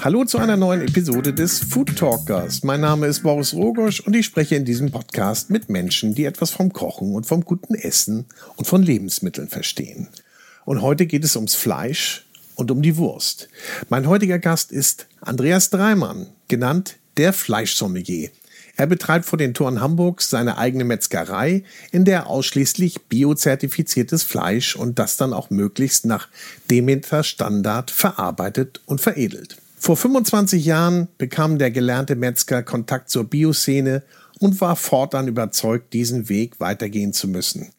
Hallo zu einer neuen Episode des Food Talkers. Mein Name ist Boris Rogosch und ich spreche in diesem Podcast mit Menschen, die etwas vom Kochen und vom guten Essen und von Lebensmitteln verstehen. Und heute geht es ums Fleisch und um die Wurst. Mein heutiger Gast ist Andreas Dreimann, genannt der Fleischsommelier. Er betreibt vor den Toren Hamburgs seine eigene Metzgerei, in der er ausschließlich biozertifiziertes Fleisch und das dann auch möglichst nach Demeter Standard verarbeitet und veredelt. Vor 25 Jahren bekam der gelernte Metzger Kontakt zur Bioszene und war fortan überzeugt, diesen Weg weitergehen zu müssen.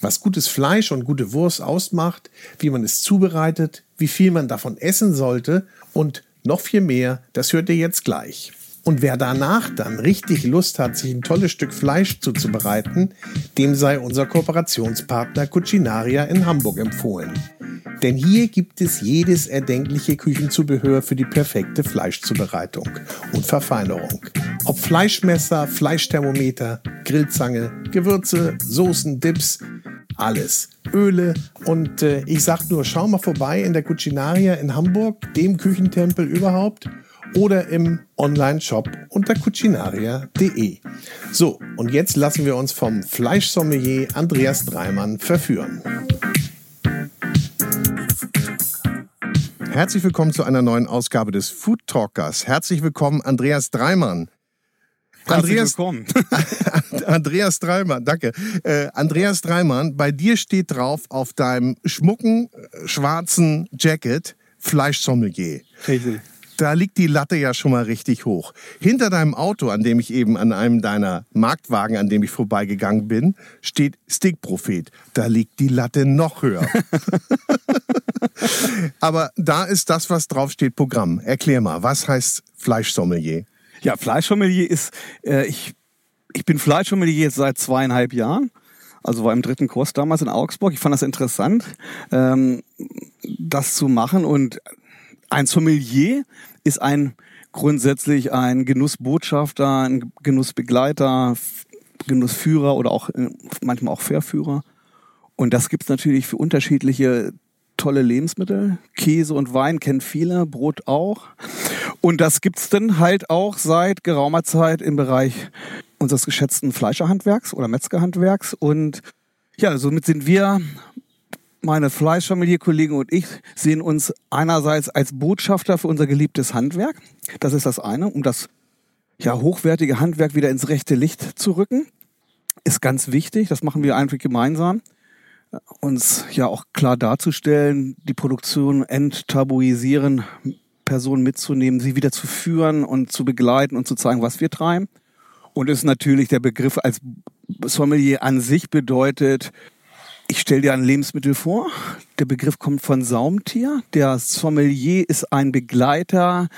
Was gutes Fleisch und gute Wurst ausmacht, wie man es zubereitet, wie viel man davon essen sollte und noch viel mehr, das hört ihr jetzt gleich. Und wer danach dann richtig Lust hat, sich ein tolles Stück Fleisch zuzubereiten, dem sei unser Kooperationspartner Cucinaria in Hamburg empfohlen. Denn hier gibt es jedes erdenkliche Küchenzubehör für die perfekte Fleischzubereitung und Verfeinerung. Ob Fleischmesser, Fleischthermometer, Grillzange, Gewürze, Soßen, Dips, alles. Öle und äh, ich sag nur, schau mal vorbei in der Cucinaria in Hamburg, dem Küchentempel überhaupt oder im Online-Shop unter cucinaria.de. So, und jetzt lassen wir uns vom Fleischsommelier Andreas Dreimann verführen. Herzlich willkommen zu einer neuen Ausgabe des Food Talkers. Herzlich willkommen, Andreas Dreimann. Andreas, willkommen. Andreas Dreimann, danke. Äh, Andreas Dreimann, bei dir steht drauf auf deinem schmucken äh, schwarzen Jacket Fleischsommelier. Richtig da liegt die Latte ja schon mal richtig hoch. Hinter deinem Auto, an dem ich eben an einem deiner Marktwagen, an dem ich vorbeigegangen bin, steht Stickprophet. Da liegt die Latte noch höher. Aber da ist das, was draufsteht, Programm. Erklär mal, was heißt Fleischsommelier? Ja, Fleischsommelier ist, äh, ich, ich bin Fleischsommelier jetzt seit zweieinhalb Jahren. Also war im dritten Kurs damals in Augsburg. Ich fand das interessant, ähm, das zu machen und ein Sommelier ist ein grundsätzlich ein Genussbotschafter, ein Genussbegleiter, Genussführer oder auch äh, manchmal auch Verführer. Und das gibt's natürlich für unterschiedliche tolle Lebensmittel. Käse und Wein kennen viele, Brot auch. Und das gibt's dann halt auch seit geraumer Zeit im Bereich unseres geschätzten Fleischerhandwerks oder Metzgerhandwerks. Und ja, somit sind wir meine Fleischfamilie-Kollegen und ich sehen uns einerseits als Botschafter für unser geliebtes Handwerk. Das ist das eine, um das ja, hochwertige Handwerk wieder ins rechte Licht zu rücken. Ist ganz wichtig, das machen wir einfach gemeinsam. Uns ja auch klar darzustellen, die Produktion enttabuisieren, Personen mitzunehmen, sie wieder zu führen und zu begleiten und zu zeigen, was wir treiben. Und ist natürlich der Begriff als Sommelier an sich bedeutet, ich stelle dir ein Lebensmittel vor. Der Begriff kommt von Saumtier. Der Sommelier ist ein Begleiter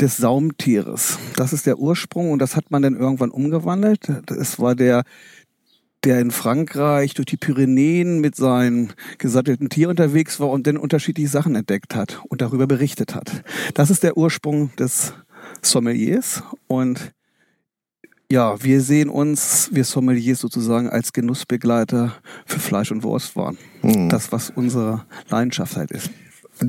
des Saumtieres. Das ist der Ursprung und das hat man dann irgendwann umgewandelt. Das war der, der in Frankreich durch die Pyrenäen mit seinem gesattelten Tier unterwegs war und dann unterschiedliche Sachen entdeckt hat und darüber berichtet hat. Das ist der Ursprung des Sommeliers und ja, wir sehen uns, wir Sommeliers sozusagen, als Genussbegleiter für Fleisch- und Wurstwaren. Hm. Das, was unsere Leidenschaft halt ist.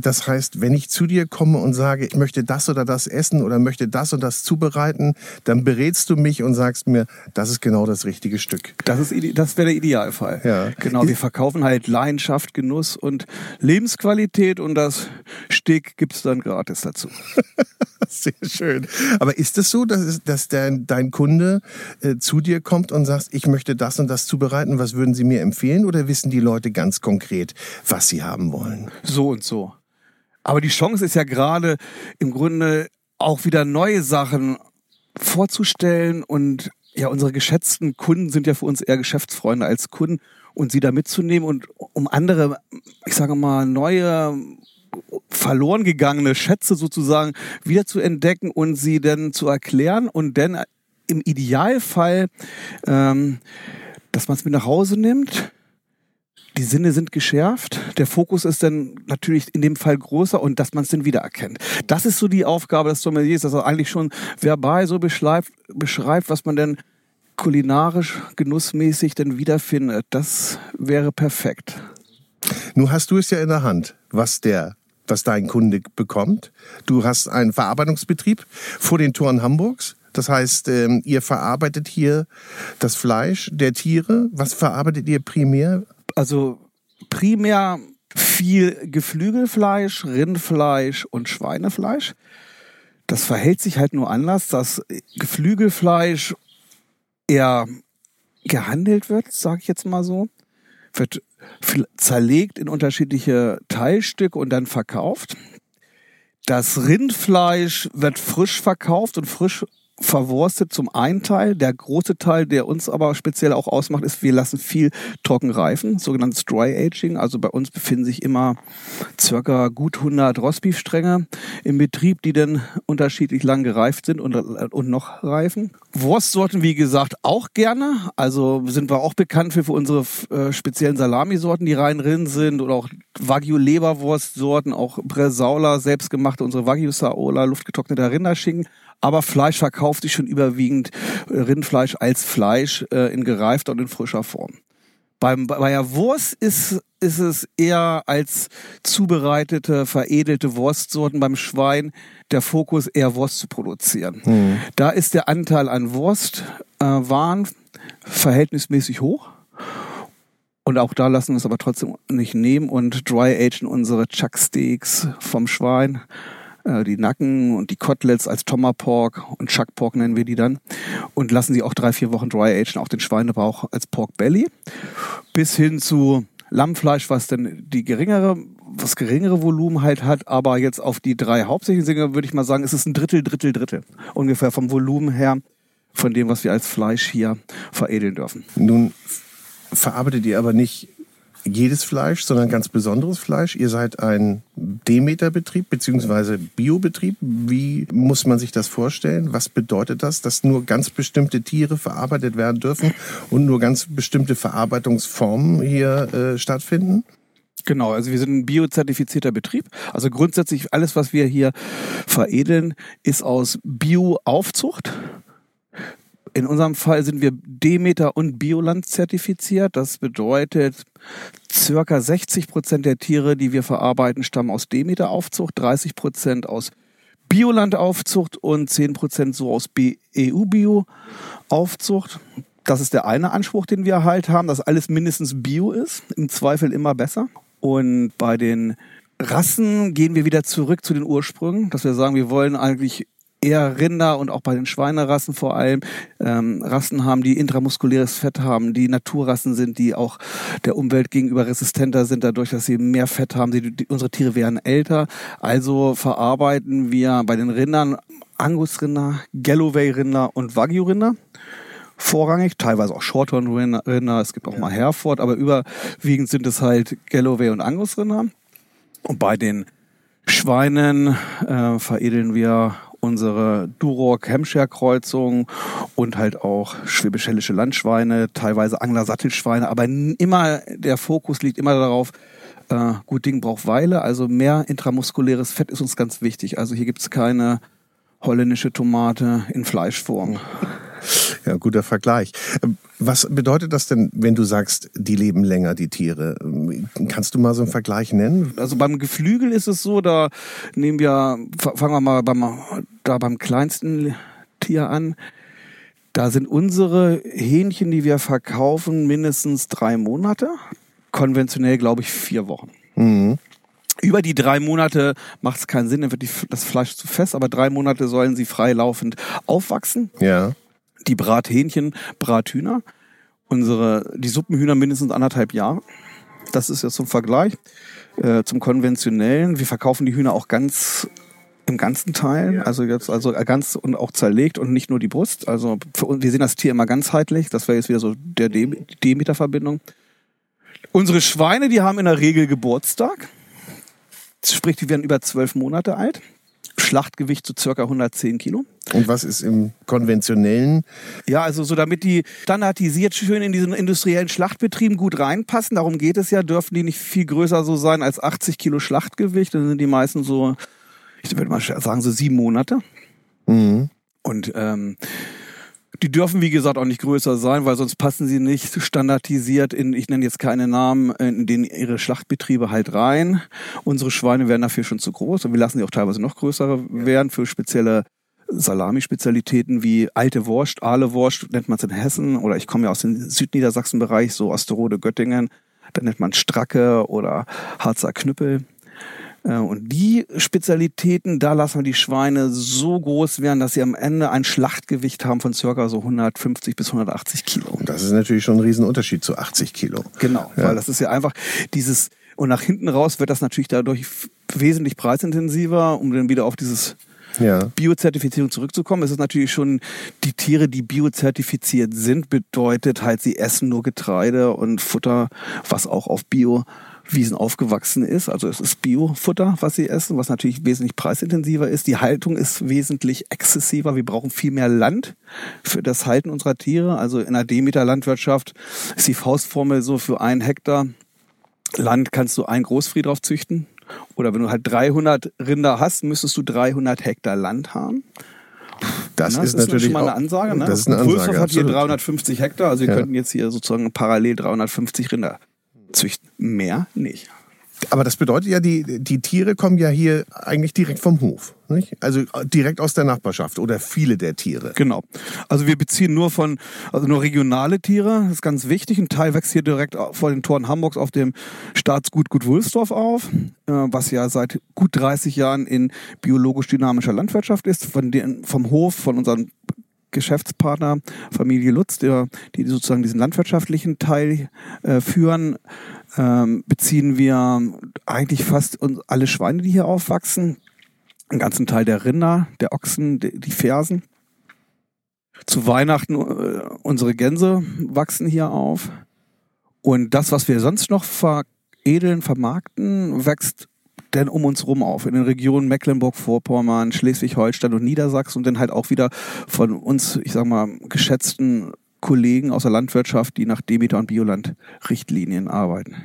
Das heißt, wenn ich zu dir komme und sage, ich möchte das oder das essen oder möchte das und das zubereiten, dann berätst du mich und sagst mir, das ist genau das richtige Stück. Das ist das wäre der Idealfall. Ja. Genau, wir verkaufen halt Leidenschaft, Genuss und Lebensqualität und das Stück gibt's dann gratis dazu. Sehr schön. Aber ist es so, dass, dass dein, dein Kunde äh, zu dir kommt und sagt, ich möchte das und das zubereiten, was würden Sie mir empfehlen? Oder wissen die Leute ganz konkret, was sie haben wollen? So und so. Aber die Chance ist ja gerade im Grunde auch wieder neue Sachen vorzustellen und ja, unsere geschätzten Kunden sind ja für uns eher Geschäftsfreunde als Kunden und sie da mitzunehmen und um andere, ich sage mal, neue verloren gegangene Schätze sozusagen wieder zu entdecken und sie dann zu erklären und dann im Idealfall, ähm, dass man es mit nach Hause nimmt die Sinne sind geschärft, der Fokus ist dann natürlich in dem Fall größer und dass man es dann wiedererkennt. Das ist so die Aufgabe des Sommeliers, dass er eigentlich schon verbal so beschreibt, beschreibt was man denn kulinarisch, genussmäßig denn wiederfindet, das wäre perfekt. Nun hast du es ja in der Hand, was der was dein Kunde bekommt. Du hast einen Verarbeitungsbetrieb vor den Toren Hamburgs. Das heißt, ähm, ihr verarbeitet hier das Fleisch der Tiere. Was verarbeitet ihr primär? Also primär viel Geflügelfleisch, Rindfleisch und Schweinefleisch. Das verhält sich halt nur anders, dass Geflügelfleisch eher gehandelt wird, sage ich jetzt mal so, wird zerlegt in unterschiedliche Teilstücke und dann verkauft. Das Rindfleisch wird frisch verkauft und frisch verwurstet zum einen Teil. Der große Teil, der uns aber speziell auch ausmacht, ist, wir lassen viel trocken reifen, sogenanntes Dry Aging. Also bei uns befinden sich immer circa gut 100 Rostbeef-Stränge im Betrieb, die dann unterschiedlich lang gereift sind und, und noch reifen. Wurstsorten, wie gesagt, auch gerne. Also sind wir auch bekannt für, für unsere äh, speziellen Salamisorten, die rein drin sind oder auch Wagyu-Leberwurstsorten, auch Bresaula, selbstgemachte, unsere Wagyu-Saola, luftgetrockneter Rinderschinken. Aber Fleisch verkauft sich schon überwiegend äh, Rindfleisch als Fleisch äh, in gereifter und in frischer Form. Beim, bei der Wurst ist, ist es eher als zubereitete, veredelte Wurstsorten beim Schwein der Fokus eher Wurst zu produzieren. Mhm. Da ist der Anteil an Wurstwaren äh, verhältnismäßig hoch. Und auch da lassen wir es aber trotzdem nicht nehmen und dry agen unsere Chuck Steaks vom Schwein äh, die Nacken und die Koteletts als Tomahawk und Chuck Pork nennen wir die dann. Und lassen sie auch drei, vier Wochen dry agen, auch den Schweinebauch als Pork Belly, bis hin zu Lammfleisch, was dann die geringere, was geringere Volumen halt hat, aber jetzt auf die drei hauptsächlichen Dinge würde ich mal sagen, es ist ein Drittel, Drittel, Drittel. Ungefähr vom Volumen her von dem, was wir als Fleisch hier veredeln dürfen. Nun verarbeitet ihr aber nicht jedes Fleisch, sondern ganz besonderes Fleisch. Ihr seid ein Demeter-Betrieb bzw. Biobetrieb. Wie muss man sich das vorstellen? Was bedeutet das, dass nur ganz bestimmte Tiere verarbeitet werden dürfen und nur ganz bestimmte Verarbeitungsformen hier äh, stattfinden? Genau, also wir sind ein biozertifizierter Betrieb. Also grundsätzlich alles, was wir hier veredeln, ist aus Bioaufzucht. In unserem Fall sind wir Demeter und Bioland zertifiziert. Das bedeutet, circa 60 Prozent der Tiere, die wir verarbeiten, stammen aus Demeter-Aufzucht, 30 Prozent aus Bioland-Aufzucht und 10 Prozent so aus EU-Bio-Aufzucht. Das ist der eine Anspruch, den wir halt haben, dass alles mindestens Bio ist. Im Zweifel immer besser. Und bei den Rassen gehen wir wieder zurück zu den Ursprüngen, dass wir sagen, wir wollen eigentlich eher Rinder und auch bei den Schweinerassen vor allem ähm, Rassen haben, die intramuskuläres Fett haben, die Naturrassen sind, die auch der Umwelt gegenüber resistenter sind, dadurch, dass sie mehr Fett haben. Die, die, unsere Tiere werden älter. Also verarbeiten wir bei den Rindern Angusrinder, Galloway-Rinder und Wagyu-Rinder vorrangig, teilweise auch Shorthorn-Rinder, es gibt auch ja. mal Hereford, aber überwiegend sind es halt Galloway und Angus-Rinder. Und bei den Schweinen äh, veredeln wir unsere Duroc-Hampshire-Kreuzung und halt auch schwäbisch-hellische Landschweine, teilweise Angler-Sattelschweine, aber immer der Fokus liegt immer darauf, äh, gut Ding braucht Weile, also mehr intramuskuläres Fett ist uns ganz wichtig. Also hier gibt's keine holländische Tomate in Fleischform. Ja, guter Vergleich. Was bedeutet das denn, wenn du sagst, die leben länger, die Tiere? Kannst du mal so einen Vergleich nennen? Also beim Geflügel ist es so, da nehmen wir, fangen wir mal beim, da beim kleinsten Tier an. Da sind unsere Hähnchen, die wir verkaufen, mindestens drei Monate. Konventionell, glaube ich, vier Wochen. Mhm. Über die drei Monate macht es keinen Sinn, dann wird die, das Fleisch zu fest, aber drei Monate sollen sie freilaufend aufwachsen. Ja die Brathähnchen, Brathühner. Unsere, die Suppenhühner mindestens anderthalb Jahre. Das ist jetzt zum Vergleich äh, zum konventionellen. Wir verkaufen die Hühner auch ganz im ganzen Teil, ja. also jetzt also ganz und auch zerlegt und nicht nur die Brust. Also für uns, wir sehen das Tier immer ganzheitlich. Das wäre jetzt wieder so der Demeter-Verbindung. Unsere Schweine, die haben in der Regel Geburtstag. Sprich, die werden über zwölf Monate alt. Schlachtgewicht so circa 110 Kilo. Und was ist im konventionellen? Ja, also so damit die standardisiert schön in diesen industriellen Schlachtbetrieben gut reinpassen, darum geht es ja, dürfen die nicht viel größer so sein als 80 Kilo Schlachtgewicht. Dann sind die meisten so, ich würde mal sagen, so sieben Monate. Mhm. Und ähm, Die dürfen, wie gesagt, auch nicht größer sein, weil sonst passen sie nicht standardisiert in, ich nenne jetzt keine Namen, in den ihre Schlachtbetriebe halt rein. Unsere Schweine werden dafür schon zu groß und wir lassen sie auch teilweise noch größer werden für spezielle Salami-Spezialitäten wie alte Wurst, Aale Wurst, nennt man es in Hessen, oder ich komme ja aus dem Südniedersachsen-Bereich, so Osterode, Göttingen, da nennt man Stracke oder Harzer Knüppel. Äh, und die Spezialitäten, da lassen wir die Schweine so groß werden, dass sie am Ende ein Schlachtgewicht haben von circa so 150 bis 180 Kilo. Und das ist natürlich schon ein Riesenunterschied zu 80 Kilo. Genau, ja. weil das ist ja einfach dieses, und nach hinten raus wird das natürlich dadurch wesentlich preisintensiver, um dann wieder auf dieses ja. Biozertifizierung zurückzukommen, ist es natürlich schon die Tiere, die biozertifiziert sind, bedeutet halt, sie essen nur Getreide und Futter, was auch auf Biowiesen aufgewachsen ist. Also es ist Biofutter, was sie essen, was natürlich wesentlich preisintensiver ist. Die Haltung ist wesentlich exzessiver. Wir brauchen viel mehr Land für das Halten unserer Tiere. Also in der Demeter-Landwirtschaft ist die Faustformel so für einen Hektar Land kannst du ein Großfriedhof züchten. Oder wenn du halt 300 Rinder hast, müsstest du 300 Hektar Land haben. Das, Na, das ist, ist natürlich schon mal eine Ansage. Ne? Das ist eine Ansage. hat hier 350 Hektar, also wir ja. könnten jetzt hier sozusagen parallel 350 Rinder züchten. Mehr nicht. Aber das bedeutet ja, die, die Tiere kommen ja hier eigentlich direkt vom Hof. Nicht? Also direkt aus der Nachbarschaft oder viele der Tiere. Genau. Also wir beziehen nur von, also nur regionale Tiere, das ist ganz wichtig. Ein Teil wächst hier direkt vor den Toren Hamburgs auf dem Staatsgut Gut Wulsdorf auf, äh, was ja seit gut 30 Jahren in biologisch dynamischer Landwirtschaft ist, von den, vom Hof, von unseren Geschäftspartner Familie Lutz, der, die sozusagen diesen landwirtschaftlichen Teil äh, führen, ähm, beziehen wir eigentlich fast alle Schweine, die hier aufwachsen, einen ganzen Teil der Rinder, der Ochsen, die, Fersen. Zu Weihnachten äh, unsere Gänse wachsen hier auf. Und das, was wir sonst noch veredeln, vermarkten, wächst denn um uns rum auf, in den Regionen Mecklenburg-Vorpommern, Schleswig-Holstein und Niedersachsen und dann halt auch wieder von uns, ich sag mal, geschätzten Kollegen aus der Landwirtschaft, die nach Demeter und Bioland-Richtlinien arbeiten.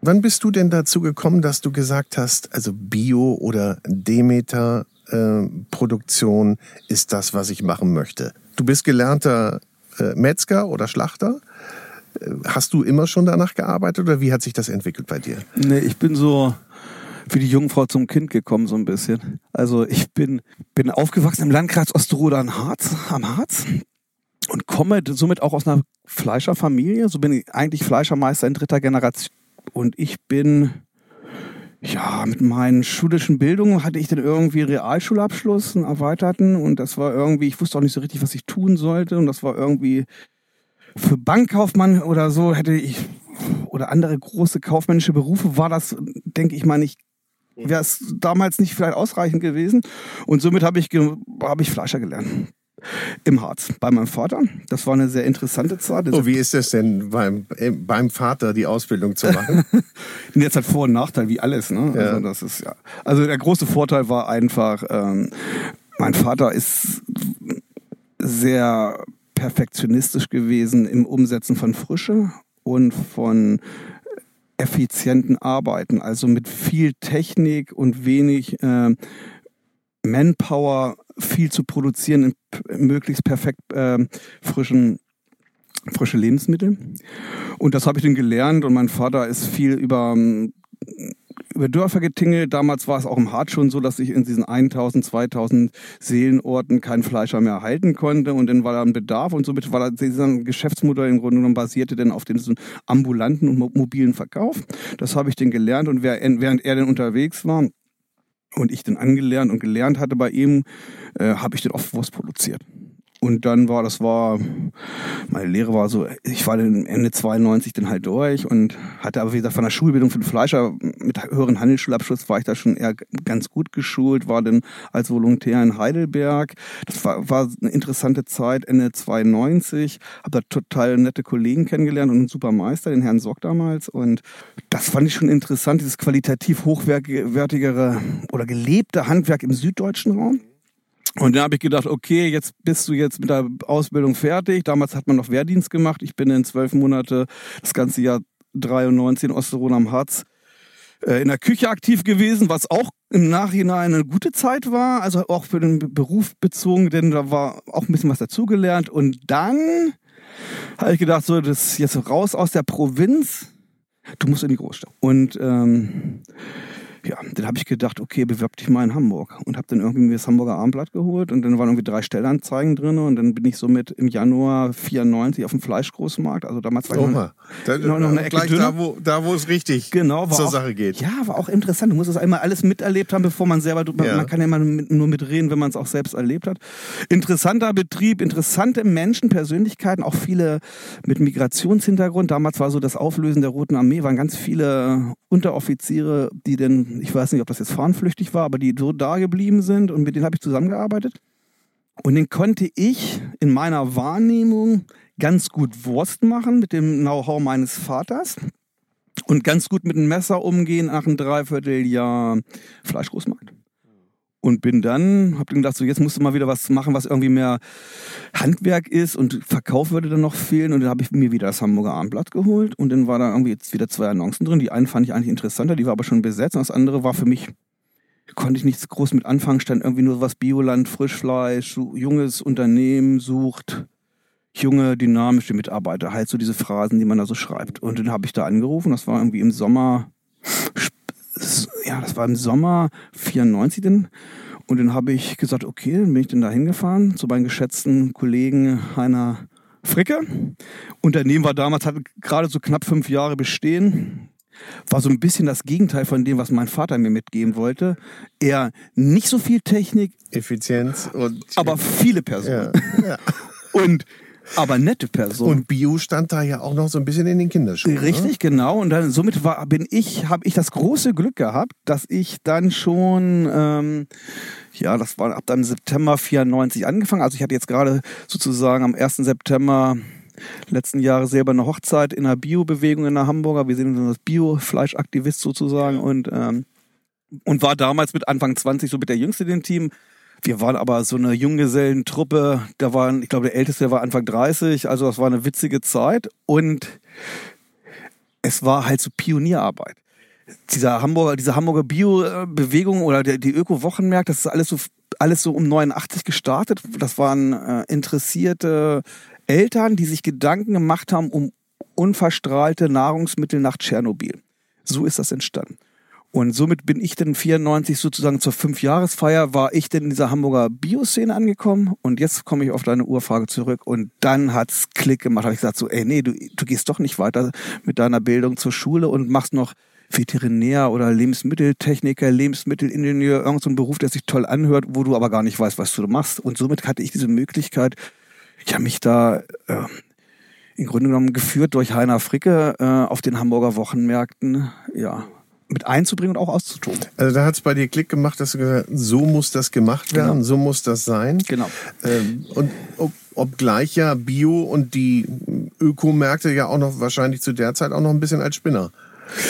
Wann bist du denn dazu gekommen, dass du gesagt hast, also Bio oder Demeter äh, Produktion ist das, was ich machen möchte? Du bist gelernter äh, Metzger oder Schlachter. Äh, hast du immer schon danach gearbeitet oder wie hat sich das entwickelt bei dir? Nee, ich bin so für die Jungfrau zum Kind gekommen, so ein bisschen. Also ich bin, bin aufgewachsen im Landkreis Osterode Harz, am Harz und komme somit auch aus einer Fleischerfamilie. So bin ich eigentlich Fleischermeister in dritter Generation. Und ich bin, ja, mit meinen schulischen Bildungen hatte ich dann irgendwie Realschulabschluss, einen erweiterten. Und das war irgendwie, ich wusste auch nicht so richtig, was ich tun sollte. Und das war irgendwie für Bankkaufmann oder so hätte ich, oder andere große kaufmännische Berufe war das, denke ich mal, nicht wäre es damals nicht vielleicht ausreichend gewesen. Und somit habe ich, hab ich Fleischer gelernt im Harz bei meinem Vater. Das war eine sehr interessante Zeit. Oh, wie ist es denn beim, beim Vater die Ausbildung zu machen? Jetzt hat Vor- und Nachteil wie alles. Ne? Ja. Also, das ist, ja. also der große Vorteil war einfach, ähm, mein Vater ist sehr perfektionistisch gewesen im Umsetzen von Frische und von effizienten Arbeiten, also mit viel Technik und wenig äh, Manpower viel zu produzieren in möglichst perfekt äh, frischen frische Lebensmittel. Und das habe ich dann gelernt und mein Vater ist viel über ähm, über Dörfer getingelt. Damals war es auch im Hart schon so, dass ich in diesen 1000, 2000 Seelenorten kein Fleischer mehr halten konnte. Und dann war da ein Bedarf und somit war da dieser Geschäftsmodell im Grunde genommen basierte dann auf dem ambulanten und mobilen Verkauf. Das habe ich dann gelernt und während er dann unterwegs war, und ich dann angelernt und gelernt hatte bei ihm, äh, habe ich dann oft Wurst produziert. Und dann war, das war, meine Lehre war so, ich war dann Ende 92 dann halt durch und hatte aber, wie gesagt, von der Schulbildung für den Fleischer mit höheren Handelsschulabschluss war ich da schon eher ganz gut geschult, war dann als Volontär in Heidelberg. Das war, war eine interessante Zeit, Ende 92, habe da total nette Kollegen kennengelernt und einen super Meister, den Herrn Sock damals. Und das fand ich schon interessant, dieses qualitativ hochwertigere oder gelebte Handwerk im süddeutschen Raum. Und dann habe ich gedacht, okay, jetzt bist du jetzt mit der Ausbildung fertig. Damals hat man noch Wehrdienst gemacht. Ich bin in zwölf Monate das ganze Jahr 93 in Osterode am Harz äh, in der Küche aktiv gewesen, was auch im Nachhinein eine gute Zeit war, also auch für den Beruf bezogen, denn da war auch ein bisschen was dazugelernt. Und dann habe ich gedacht, so, das jetzt raus aus der Provinz, du musst in die Großstadt. Und ähm, ja, dann habe ich gedacht, okay, bewerb dich mal in Hamburg und habe dann irgendwie mir das Hamburger Abendblatt geholt und dann waren irgendwie drei Stellanzeigen drin und dann bin ich somit im Januar 94 auf dem Fleischgroßmarkt, also damals war ich noch, da, noch, noch eine Ecke gleich da wo, da, wo es richtig genau, zur auch, Sache geht. Ja, war auch interessant. Du musst das einmal alles miterlebt haben, bevor man selber, man, ja. man kann ja immer nur mitreden, wenn man es auch selbst erlebt hat. Interessanter Betrieb, interessante Menschen, Persönlichkeiten, auch viele mit Migrationshintergrund. Damals war so das Auflösen der Roten Armee, waren ganz viele Unteroffiziere, die denn ich weiß nicht, ob das jetzt fahnenflüchtig war, aber die so da geblieben sind und mit denen habe ich zusammengearbeitet. Und den konnte ich in meiner Wahrnehmung ganz gut Wurst machen mit dem Know-how meines Vaters und ganz gut mit dem Messer umgehen nach einem Dreivierteljahr Fleischgroßmarkt. Und bin dann, hab dann gedacht, so jetzt musst du mal wieder was machen, was irgendwie mehr Handwerk ist und Verkauf würde dann noch fehlen. Und dann habe ich mir wieder das Hamburger Abendblatt geholt und dann war da irgendwie jetzt wieder zwei Annoncen drin. Die eine fand ich eigentlich interessanter, die war aber schon besetzt. Und das andere war für mich, konnte ich nichts groß mit anfangen, stand irgendwie nur was Bioland, Frischfleisch, junges Unternehmen sucht junge, dynamische Mitarbeiter. Halt so diese Phrasen, die man da so schreibt. Und dann habe ich da angerufen, das war irgendwie im Sommer ja, das war im Sommer 94 denn. Und dann habe ich gesagt, okay, dann bin ich dann da hingefahren zu meinem geschätzten Kollegen Heiner Fricke. Unternehmen war damals, hat gerade so knapp fünf Jahre bestehen. War so ein bisschen das Gegenteil von dem, was mein Vater mir mitgeben wollte. Eher nicht so viel Technik. Effizienz und. Aber viele Personen. Ja, ja. Und aber nette Person. Und Bio stand da ja auch noch so ein bisschen in den Kinderschuhen. Richtig, oder? genau. Und dann somit war, bin ich, habe ich das große Glück gehabt, dass ich dann schon, ähm, ja, das war ab dann September 94 angefangen. Also ich hatte jetzt gerade sozusagen am 1. September letzten Jahre selber eine Hochzeit in der Bio-Bewegung in der Hamburger. Wir sind das Bio-Fleischaktivist sozusagen und ähm, und war damals mit Anfang 20 so mit der Jüngste in dem Team. Wir waren aber so eine Junggesellentruppe, da waren, ich glaube, der Älteste war Anfang 30, also das war eine witzige Zeit und es war halt so Pionierarbeit. Dieser Hamburger, diese Hamburger Bio-Bewegung oder die, Öko-Wochenmärkte, das ist alles so, alles so um 89 gestartet. Das waren äh, interessierte Eltern, die sich Gedanken gemacht haben um unverstrahlte Nahrungsmittel nach Tschernobyl. So ist das entstanden. Und somit bin ich dann 94 sozusagen zur Fünfjahresfeier, war ich denn in dieser Hamburger Bioszene angekommen. Und jetzt komme ich auf deine Urfrage zurück. Und dann hat's Klick gemacht. Habe ich gesagt so, ey, nee, du, du gehst doch nicht weiter mit deiner Bildung zur Schule und machst noch Veterinär oder Lebensmitteltechniker, Lebensmittelingenieur, irgendein so Beruf, der sich toll anhört, wo du aber gar nicht weißt, was du machst. Und somit hatte ich diese Möglichkeit, ja, mich da äh, im Grunde genommen geführt durch Heiner Fricke äh, auf den Hamburger Wochenmärkten, ja, mit einzubringen und auch auszutoben. Also da hat es bei dir Klick gemacht, dass du gesagt hast, so muss das gemacht werden, genau. so muss das sein. Genau. Ähm, und ob, obgleich ja Bio und die Ökomärkte ja auch noch wahrscheinlich zu der Zeit auch noch ein bisschen als Spinner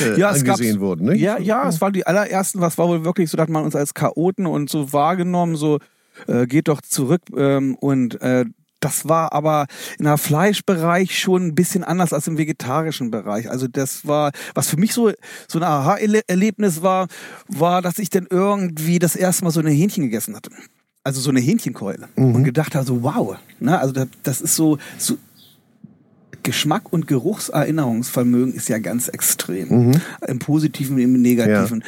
äh, ja, angesehen wurden. Ne? Ja, ja, es waren die allerersten, was war wohl wirklich so, dass man uns als Chaoten und so wahrgenommen, so äh, geht doch zurück ähm, und äh, das war aber in der Fleischbereich schon ein bisschen anders als im vegetarischen Bereich. Also das war, was für mich so, so ein Aha-Erlebnis war, war, dass ich dann irgendwie das erste Mal so eine Hähnchen gegessen hatte. Also so eine Hähnchenkeule. Mhm. Und gedacht habe so, wow. Ne? Also das, das ist so, so Geschmack und Geruchserinnerungsvermögen ist ja ganz extrem. Mhm. Im Positiven, im Negativen. Ja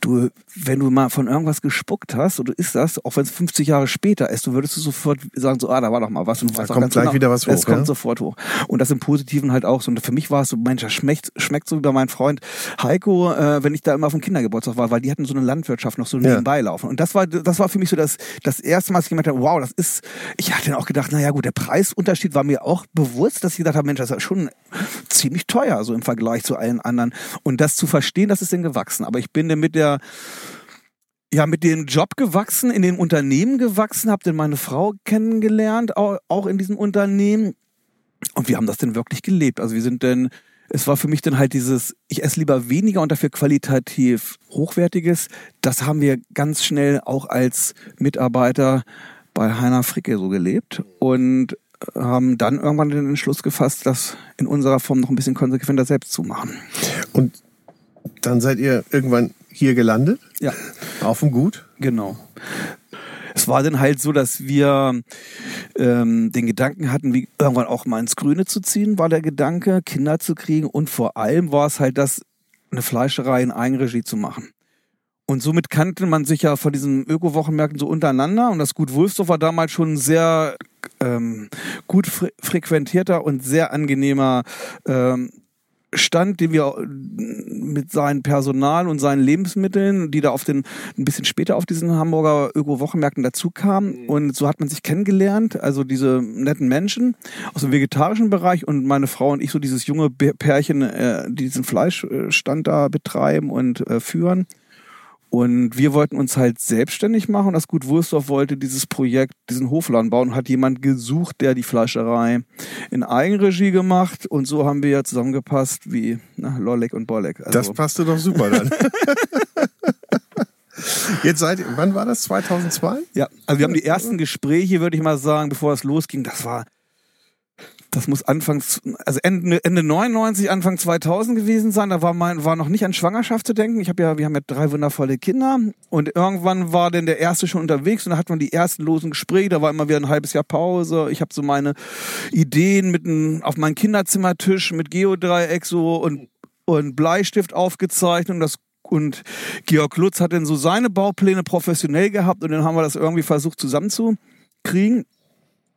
du, wenn du mal von irgendwas gespuckt hast und du isst das, auch wenn es 50 Jahre später ist, du würdest du sofort sagen, so, ah, da war doch mal was. Und du da kommt gleich genau, wieder was hoch. Es kommt sofort hoch. Und das im Positiven halt auch so. Und für mich war es so, Mensch, das schmeckt, schmeckt so wie bei meinem Freund Heiko, äh, wenn ich da immer auf dem Kindergeburtstag war, weil die hatten so eine Landwirtschaft noch so ja. nebenbei laufen. Und das war, das war für mich so das, das erste Mal, dass ich gemerkt habe, wow, das ist, ich hatte dann auch gedacht, naja gut, der Preisunterschied war mir auch bewusst, dass ich gedacht habe, Mensch, das ist schon ziemlich teuer, so im Vergleich zu allen anderen. Und das zu verstehen, das ist dann gewachsen. Aber ich bin dann mit der, ja, mit dem Job gewachsen, in dem Unternehmen gewachsen, habe dann meine Frau kennengelernt, auch in diesem Unternehmen. Und wir haben das dann wirklich gelebt. Also wir sind dann, es war für mich dann halt dieses, ich esse lieber weniger und dafür qualitativ hochwertiges. Das haben wir ganz schnell auch als Mitarbeiter bei Heiner Fricke so gelebt und haben dann irgendwann den Entschluss gefasst, das in unserer Form noch ein bisschen konsequenter selbst zu machen. Und dann seid ihr irgendwann hier gelandet? Ja. Auf dem Gut? Genau. Es war dann halt so, dass wir ähm, den Gedanken hatten, wie irgendwann auch mal ins Grüne zu ziehen, war der Gedanke, Kinder zu kriegen und vor allem war es halt das, eine Fleischerei in Eigenregie zu machen. Und somit kannte man sich ja von diesen Öko-Wochenmärkten so untereinander. Und das Gut Wulfsdorf war damals schon ein sehr ähm, gut fre frequentierter und sehr angenehmer ähm, Stand, den wir mit seinem Personal und seinen Lebensmitteln, die da auf den ein bisschen später auf diesen Hamburger Öko-Wochenmärkten dazu kamen. Mhm. Und so hat man sich kennengelernt, also diese netten Menschen aus dem vegetarischen Bereich und meine Frau und ich so dieses junge Pärchen, äh, die diesen Fleischstand da betreiben und äh, führen. Und wir wollten uns halt selbstständig machen. Das Gut Wurstorf wollte dieses Projekt, diesen Hofladen bauen, hat jemand gesucht, der die Fleischerei in Eigenregie gemacht. Und so haben wir ja zusammengepasst wie na, Lolek und Bolek. Also. Das passte doch super dann. Jetzt seid wann war das? 2002? Ja, also wir haben die ersten Gespräche, würde ich mal sagen, bevor es losging. Das war das muss anfangs, also Ende, Ende 99, Anfang 2000 gewesen sein. Da war mein, war noch nicht an Schwangerschaft zu denken. Ich habe ja, wir haben ja drei wundervolle Kinder und irgendwann war denn der erste schon unterwegs und da hat man die ersten losen Gespräche. Da war immer wieder ein halbes Jahr Pause. Ich habe so meine Ideen mit ein, auf meinem Kinderzimmertisch mit Geodreieck so und und Bleistift aufgezeichnet und das und Georg Lutz hat dann so seine Baupläne professionell gehabt und dann haben wir das irgendwie versucht zusammenzukriegen.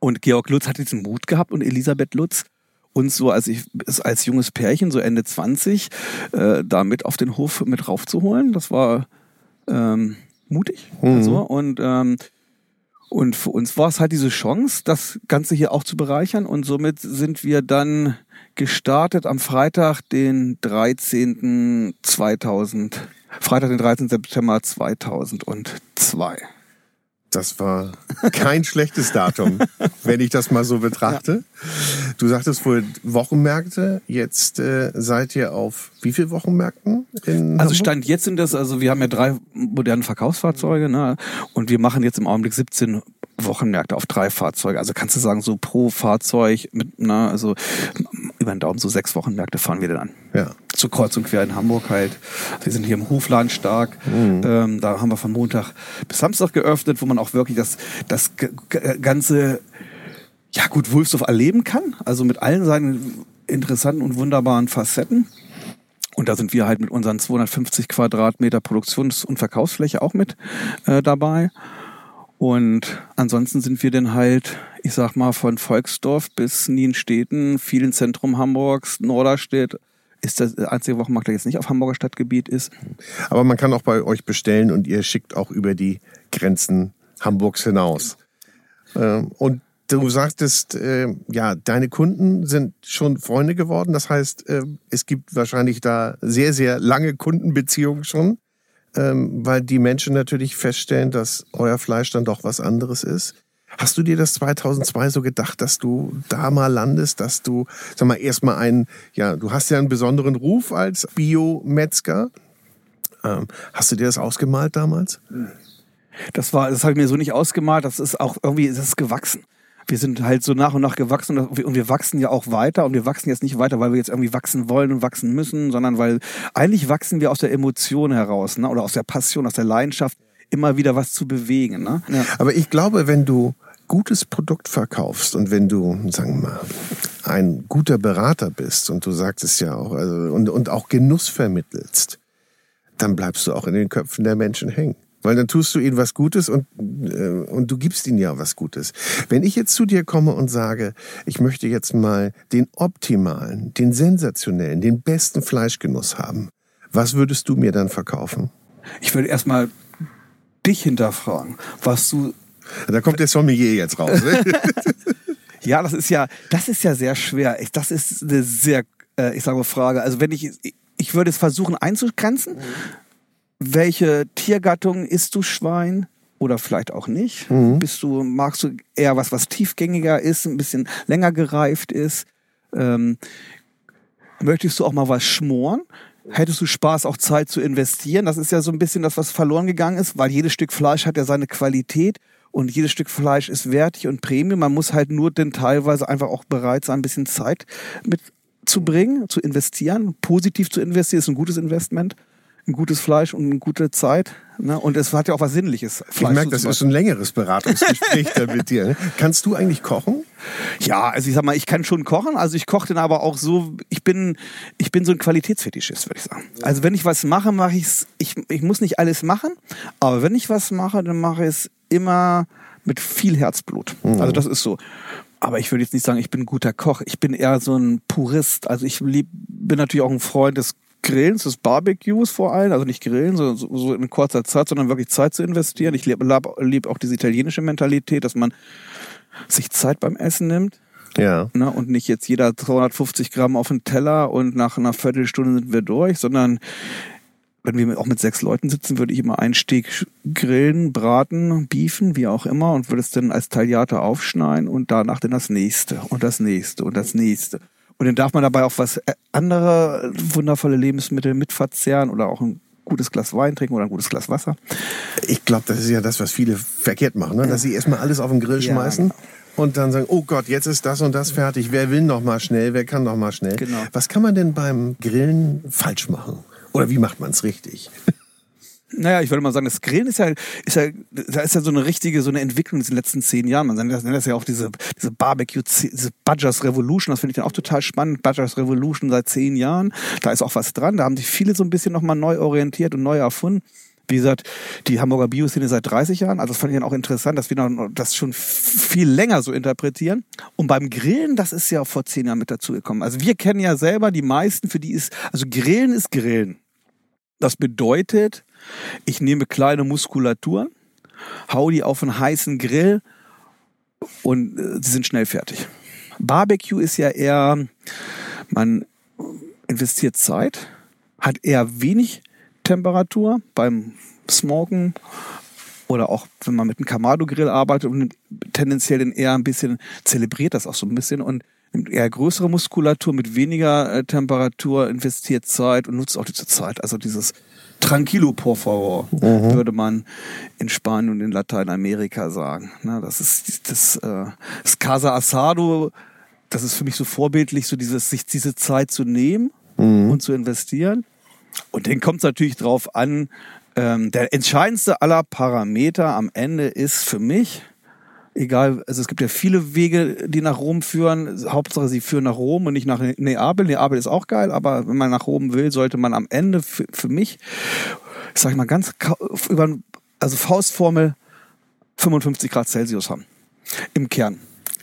Und Georg Lutz hat diesen Mut gehabt und Elisabeth Lutz uns so als ich als junges Pärchen so Ende 20 äh, da mit auf den Hof mit raufzuholen. Das war ähm, mutig. Mhm. Also, und ähm, und für uns war es halt diese Chance, das Ganze hier auch zu bereichern. Und somit sind wir dann gestartet am Freitag, den 13. 2000, Freitag, den 13. September 2002. Das war kein schlechtes Datum, wenn ich das mal so betrachte. Du sagtest vorhin Wochenmärkte. Jetzt äh, seid ihr auf wie viel Wochenmärkten? In also Stand jetzt sind das, also wir haben ja drei moderne Verkaufsfahrzeuge ne? und wir machen jetzt im Augenblick 17 Wochenmärkte auf drei Fahrzeuge. Also kannst du sagen, so pro Fahrzeug mit, na, also über den Daumen so sechs Wochenmärkte fahren wir dann an. Ja. Zur Kreuz und Quer in Hamburg halt. Wir sind hier im Hofladen stark. Mhm. Ähm, da haben wir von Montag bis Samstag geöffnet, wo man auch wirklich das, das ganze, ja gut, Wulfsdorf erleben kann. Also mit allen seinen interessanten und wunderbaren Facetten. Und da sind wir halt mit unseren 250 Quadratmeter Produktions- und Verkaufsfläche auch mit äh, dabei. Und ansonsten sind wir dann halt, ich sag mal, von Volksdorf bis Nienstädten, vielen Zentrum Hamburgs, Norderstedt, ist das einzige Wochenmarkt, der jetzt nicht auf Hamburger Stadtgebiet ist. Aber man kann auch bei euch bestellen und ihr schickt auch über die Grenzen Hamburgs hinaus. Ähm, und du sagtest, äh, ja, deine Kunden sind schon Freunde geworden. Das heißt, äh, es gibt wahrscheinlich da sehr, sehr lange Kundenbeziehungen schon ähm, weil die Menschen natürlich feststellen, dass euer Fleisch dann doch was anderes ist. Hast du dir das 2002 so gedacht, dass du da mal landest, dass du, sag mal, erstmal einen, ja, du hast ja einen besonderen Ruf als Biometzger. Ähm, hast du dir das ausgemalt damals? Das war, das habe ich mir so nicht ausgemalt. Das ist auch irgendwie, das ist gewachsen wir sind halt so nach und nach gewachsen und wir wachsen ja auch weiter und wir wachsen jetzt nicht weiter, weil wir jetzt irgendwie wachsen wollen und wachsen müssen, sondern weil eigentlich wachsen wir aus der Emotion heraus ne? oder aus der Passion, aus der Leidenschaft, immer wieder was zu bewegen. Ne? Ja. Aber ich glaube, wenn du gutes Produkt verkaufst und wenn du, sagen wir mal, ein guter Berater bist und du sagst es ja auch, also, und, und auch Genuss vermittelst, dann bleibst du auch in den Köpfen der Menschen hängen. Weil dann tust du ihnen was Gutes und, äh, und du gibst ihnen ja was Gutes. Wenn ich jetzt zu dir komme und sage, ich möchte jetzt mal den optimalen, den sensationellen, den besten Fleischgenuss haben, was würdest du mir dann verkaufen? Ich würde erstmal dich hinterfragen, was du. Da kommt der Sommelier jetzt raus. Ne? ja, das ist ja, das ist ja sehr schwer. Das ist eine sehr, äh, ich sage mal, Frage. Also wenn ich, ich würde es versuchen einzugrenzen. Mhm welche Tiergattung isst du Schwein? Oder vielleicht auch nicht. Mhm. Bist du, magst du eher was, was tiefgängiger ist, ein bisschen länger gereift ist? Ähm, möchtest du auch mal was schmoren? Hättest du Spaß, auch Zeit zu investieren? Das ist ja so ein bisschen das, was verloren gegangen ist, weil jedes Stück Fleisch hat ja seine Qualität und jedes Stück Fleisch ist wertig und Premium. Man muss halt nur denn teilweise einfach auch bereit sein, ein bisschen Zeit mitzubringen, zu investieren, positiv zu investieren, ist ein gutes Investment ein gutes Fleisch und eine gute Zeit. Ne? Und es hat ja auch was Sinnliches. Fleisch ich merke, das ist ein längeres Beratungsgespräch da mit dir. Ne? Kannst du eigentlich kochen? Ja, also ich sag mal, ich kann schon kochen. Also ich koche dann aber auch so, ich bin, ich bin so ein Qualitätsfetischist, würde ich sagen. Also wenn ich was mache, mache ich's, ich Ich muss nicht alles machen, aber wenn ich was mache, dann mache ich es immer mit viel Herzblut. Mhm. Also das ist so. Aber ich würde jetzt nicht sagen, ich bin ein guter Koch. Ich bin eher so ein Purist. Also ich lieb, bin natürlich auch ein Freund des Grillens, des Barbecues vor allem, also nicht grillen, so, so in kurzer Zeit, sondern wirklich Zeit zu investieren. Ich liebe lieb auch diese italienische Mentalität, dass man sich Zeit beim Essen nimmt. Ja. Ne, und nicht jetzt jeder 250 Gramm auf den Teller und nach einer Viertelstunde sind wir durch, sondern wenn wir auch mit sechs Leuten sitzen, würde ich immer einen Steg grillen, braten, beefen, wie auch immer, und würde es dann als Tagliate aufschneiden und danach dann das nächste und das nächste und das nächste. Und dann darf man dabei auch was äh, andere wundervolle Lebensmittel mitverzehren oder auch ein gutes Glas Wein trinken oder ein gutes Glas Wasser. Ich glaube, das ist ja das, was viele verkehrt machen, ne? dass sie erstmal alles auf den Grill ja, schmeißen. Genau. Und dann sagen, oh Gott, jetzt ist das und das fertig. Wer will noch mal schnell? Wer kann noch mal schnell? Genau. Was kann man denn beim Grillen falsch machen? Oder wie macht man es richtig? Naja, ich würde mal sagen, das Grillen ist ja, ist ja, da ist ja so eine richtige, so eine Entwicklung in den letzten zehn Jahren. Man nennt das, ja auch diese, diese Barbecue, diese Budgers Revolution. Das finde ich dann auch total spannend. Budgers Revolution seit zehn Jahren. Da ist auch was dran. Da haben sich viele so ein bisschen nochmal neu orientiert und neu erfunden. Wie gesagt, die Hamburger Bioszene seit 30 Jahren. Also das fand ich dann auch interessant, dass wir das schon viel länger so interpretieren. Und beim Grillen, das ist ja vor zehn Jahren mit dazugekommen. Also wir kennen ja selber die meisten, für die ist, also Grillen ist Grillen. Das bedeutet, ich nehme kleine Muskulatur, hau die auf einen heißen Grill und äh, sie sind schnell fertig. Barbecue ist ja eher, man investiert Zeit, hat eher wenig Temperatur beim Smoken oder auch wenn man mit einem Kamado-Grill arbeitet und tendenziell den eher ein bisschen zelebriert das auch so ein bisschen und eher größere Muskulatur mit weniger äh, Temperatur investiert Zeit und nutzt auch diese Zeit. Also dieses Tranquilo por favor, mhm. würde man in Spanien und in Lateinamerika sagen. Na, das ist das, äh, das Casa Asado, das ist für mich so vorbildlich, so dieses, sich diese Zeit zu nehmen mhm. und zu investieren. Und dann kommt es natürlich drauf an, ähm, der entscheidendste aller Parameter am Ende ist für mich, egal, also es gibt ja viele Wege, die nach Rom führen. Hauptsache, sie führen nach Rom und nicht nach Neapel. Neapel ist auch geil, aber wenn man nach Rom will, sollte man am Ende für, für mich, sag ich mal, ganz über, also Faustformel 55 Grad Celsius haben. Im Kern.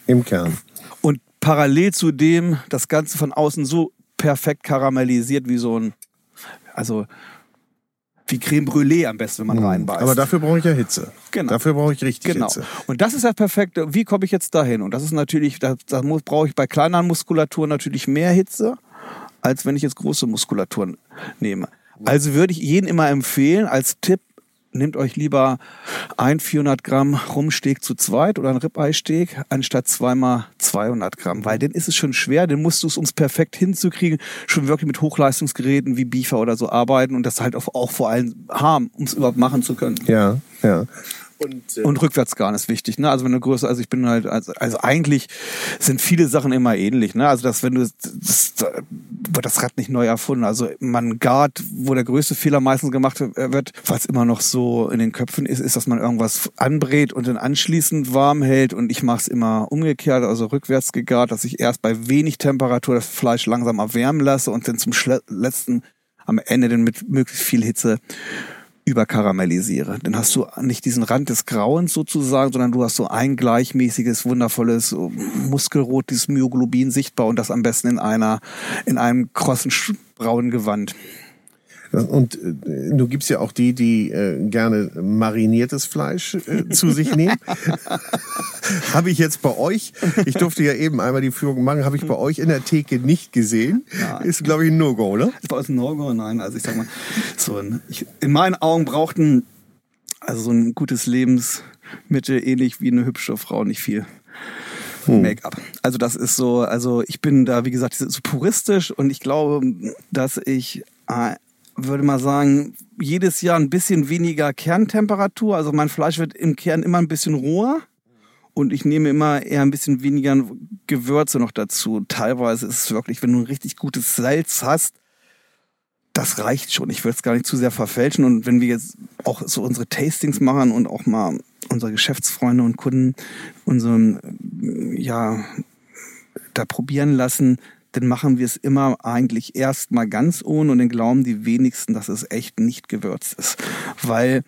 Im Kern. Und parallel zu dem das Ganze von außen so perfekt karamellisiert wie so ein, also wie Creme Brûlée am besten, wenn man mhm. reinbeißt. Aber dafür brauche ich ja Hitze. Genau. Dafür brauche ich richtig genau. Hitze. Und das ist das Perfekte. Wie komme ich jetzt dahin? Und das ist natürlich, da, da brauche ich bei kleiner Muskulatur natürlich mehr Hitze, als wenn ich jetzt große Muskulaturen nehme. Also würde ich jeden immer empfehlen, als Tipp, nehmt euch lieber ein 400 Gramm Rumsteak zu zweit oder ein Ribeye-Steak anstatt zweimal 200 Gramm, weil dann ist es schon schwer, dann musst du es uns perfekt hinzukriegen, schon wirklich mit Hochleistungsgeräten wie Beefer oder so arbeiten und das halt auch, auch vor allem haben, um es überhaupt machen zu können. Ja, ja. Und, äh, und Rückwärtsgarn ist wichtig, ne? Also wenn du größer, also ich bin halt, also, also eigentlich sind viele Sachen immer ähnlich, ne? Also dass wenn du das, wird das Rad nicht neu erfunden. Also man gart, wo der größte Fehler meistens gemacht wird, was immer noch so in den Köpfen ist, ist, dass man irgendwas anbrät und dann anschließend warm hält. Und ich mache es immer umgekehrt, also rückwärts gegart, dass ich erst bei wenig Temperatur das Fleisch langsam erwärmen lasse und dann zum letzten am Ende dann mit möglichst viel Hitze überkaramellisiere. Dann hast du nicht diesen Rand des Grauens sozusagen, sondern du hast so ein gleichmäßiges, wundervolles Muskelrot, dieses Myoglobin sichtbar und das am besten in einer, in einem krossen braunen Gewand. Und äh, du gibst ja auch die, die äh, gerne mariniertes Fleisch äh, zu sich nehmen. habe ich jetzt bei euch, ich durfte ja eben einmal die Führung machen, habe ich bei euch in der Theke nicht gesehen. Nein. Ist, glaube ich, ein No-Go, oder? Ist bei uns ein No-Go? Nein, also ich sag mal, so ein, ich, in meinen Augen braucht ein, also so ein gutes Lebensmittel, ähnlich wie eine hübsche Frau, nicht viel. Hm. Make-up. Also das ist so, also ich bin da, wie gesagt, so puristisch und ich glaube, dass ich äh, würde mal sagen, jedes Jahr ein bisschen weniger Kerntemperatur. Also mein Fleisch wird im Kern immer ein bisschen roher. Und ich nehme immer eher ein bisschen weniger Gewürze noch dazu. Teilweise ist es wirklich, wenn du ein richtig gutes Salz hast, das reicht schon. Ich würde es gar nicht zu sehr verfälschen. Und wenn wir jetzt auch so unsere Tastings machen und auch mal unsere Geschäftsfreunde und Kunden unseren, ja, da probieren lassen, dann machen wir es immer eigentlich erst mal ganz ohne und dann glauben die wenigsten, dass es echt nicht gewürzt ist. Weil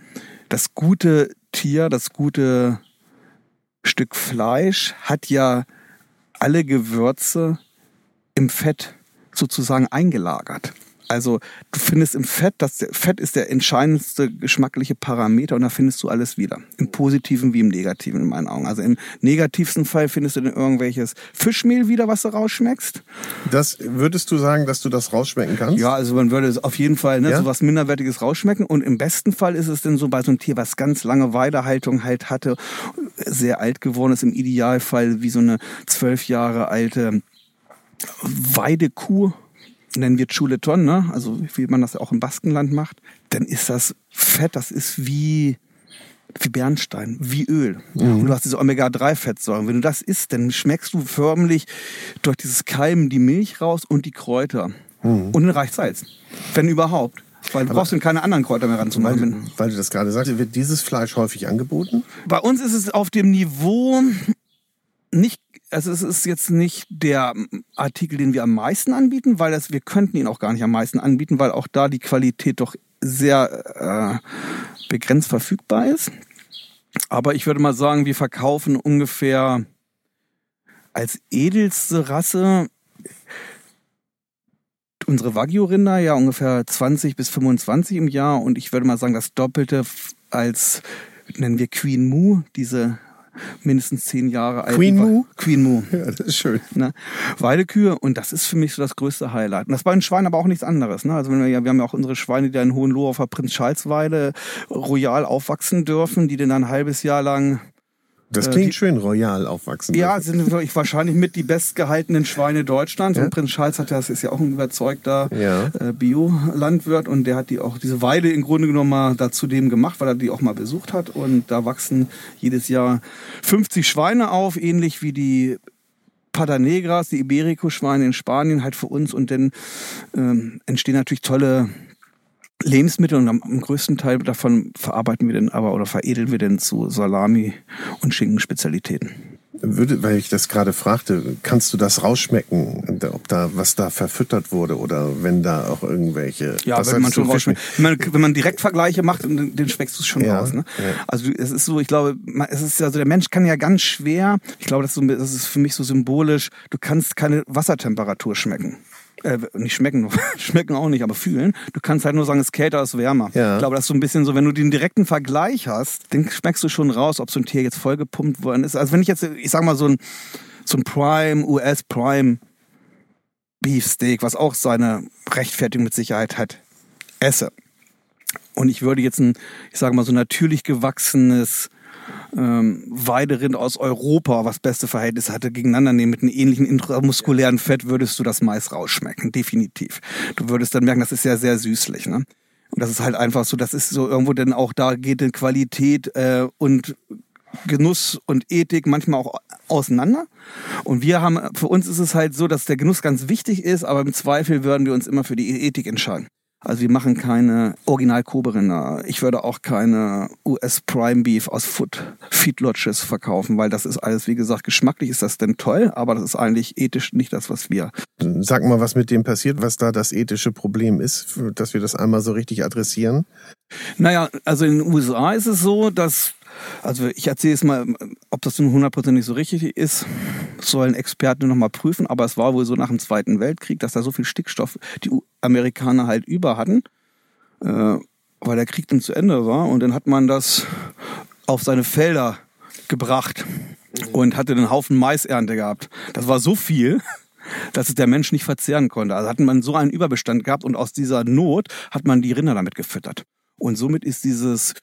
das gute Tier, das gute Stück Fleisch hat ja alle Gewürze im Fett sozusagen eingelagert. Also du findest im Fett, das Fett ist der entscheidendste geschmackliche Parameter und da findest du alles wieder. Im Positiven wie im Negativen in meinen Augen. Also im negativsten Fall findest du dann irgendwelches Fischmehl wieder, was du rausschmeckst. Das würdest du sagen, dass du das rausschmecken kannst? Ja, also man würde auf jeden Fall ne, ja? so was Minderwertiges rausschmecken. Und im besten Fall ist es dann so bei so einem Tier, was ganz lange Weidehaltung halt hatte, sehr alt geworden ist, im Idealfall wie so eine zwölf Jahre alte Weidekuh nennen wir Chuleton, ne? also wie man das auch im Baskenland macht, dann ist das Fett, das ist wie, wie Bernstein, wie Öl. Mhm. Und du hast diese Omega-3-Fettsäuren. Wenn du das isst, dann schmeckst du förmlich durch dieses Keimen die Milch raus und die Kräuter. Mhm. Und dann reicht Salz. Wenn überhaupt. Weil du Aber brauchst dann keine anderen Kräuter mehr ranzumachen. Weil, weil du das gerade sagst, wird dieses Fleisch häufig angeboten? Bei uns ist es auf dem Niveau nicht also es ist jetzt nicht der Artikel, den wir am meisten anbieten, weil das, wir könnten ihn auch gar nicht am meisten anbieten, weil auch da die Qualität doch sehr äh, begrenzt verfügbar ist. Aber ich würde mal sagen, wir verkaufen ungefähr als edelste Rasse unsere Wagyu-Rinder ja ungefähr 20 bis 25 im Jahr und ich würde mal sagen, das Doppelte als nennen wir Queen Moo, diese mindestens zehn Jahre alt. Queen Moo? Queen Moo. Ja, das ist schön. Ne? Weidekühe und das ist für mich so das größte Highlight. Und das bei den Schweinen aber auch nichts anderes. Ne? Also wenn wir, ja, wir haben ja auch unsere Schweine, die da in Hohenlohe auf der Prinz Charles Weide royal aufwachsen dürfen, die dann ein halbes Jahr lang das äh, klingt die, schön, royal aufwachsen. Ja, sind wahrscheinlich mit die bestgehaltenen Schweine Deutschlands. Ja? Und Prinz Charles hat das ist ja auch ein überzeugter ja. äh, Bio-Landwirt und der hat die auch diese Weide im Grunde genommen mal dazu dem gemacht, weil er die auch mal besucht hat. Und da wachsen jedes Jahr 50 Schweine auf, ähnlich wie die Padanegras, die Iberico-Schweine in Spanien halt für uns. Und dann ähm, entstehen natürlich tolle Lebensmittel und am, am, größten Teil davon verarbeiten wir denn aber oder veredeln wir denn zu Salami und Schinkenspezialitäten. Würde, weil ich das gerade fragte, kannst du das rausschmecken, ob da was da verfüttert wurde oder wenn da auch irgendwelche. Ja, wenn man schon rausschmeckt. Wenn man, wenn man Direktvergleiche macht, dann, dann schmeckst du es schon ja, raus. Ne? Ja. Also es ist so, ich glaube, es ist also der Mensch kann ja ganz schwer. Ich glaube, das ist, so, das ist für mich so symbolisch. Du kannst keine Wassertemperatur schmecken äh, nicht schmecken, schmecken auch nicht, aber fühlen. Du kannst halt nur sagen, es kälter, ist wärmer. Ja. Ich glaube, das ist so ein bisschen so, wenn du den direkten Vergleich hast, dann schmeckst du schon raus, ob so ein Tier jetzt vollgepumpt worden ist. Also wenn ich jetzt, ich sag mal, so ein, so ein Prime, US Prime Beefsteak, was auch seine Rechtfertigung mit Sicherheit hat, esse. Und ich würde jetzt ein, ich sage mal, so natürlich gewachsenes ähm, Weiderind aus Europa, was beste Verhältnisse hatte, gegeneinander nehmen mit einem ähnlichen intramuskulären Fett, würdest du das Mais rausschmecken, definitiv. Du würdest dann merken, das ist ja sehr süßlich. Ne? Und das ist halt einfach so, das ist so irgendwo denn auch, da geht die Qualität äh, und Genuss und Ethik manchmal auch auseinander. Und wir haben, für uns ist es halt so, dass der Genuss ganz wichtig ist, aber im Zweifel würden wir uns immer für die Ethik entscheiden. Also wir machen keine Original Koberinder. Ich würde auch keine US Prime Beef aus Food Feedlodges verkaufen, weil das ist alles, wie gesagt, geschmacklich ist das denn toll, aber das ist eigentlich ethisch nicht das, was wir. Sag mal, was mit dem passiert, was da das ethische Problem ist, dass wir das einmal so richtig adressieren. Naja, also in den USA ist es so, dass also ich erzähle es mal, ob das nun hundertprozentig so richtig ist, sollen Experten nochmal prüfen, aber es war wohl so nach dem Zweiten Weltkrieg, dass da so viel Stickstoff die Amerikaner halt über hatten, äh, weil der Krieg dann zu Ende war und dann hat man das auf seine Felder gebracht und hatte einen Haufen Maisernte gehabt. Das war so viel, dass es der Mensch nicht verzehren konnte. Also hat man so einen Überbestand gehabt und aus dieser Not hat man die Rinder damit gefüttert. Und somit ist dieses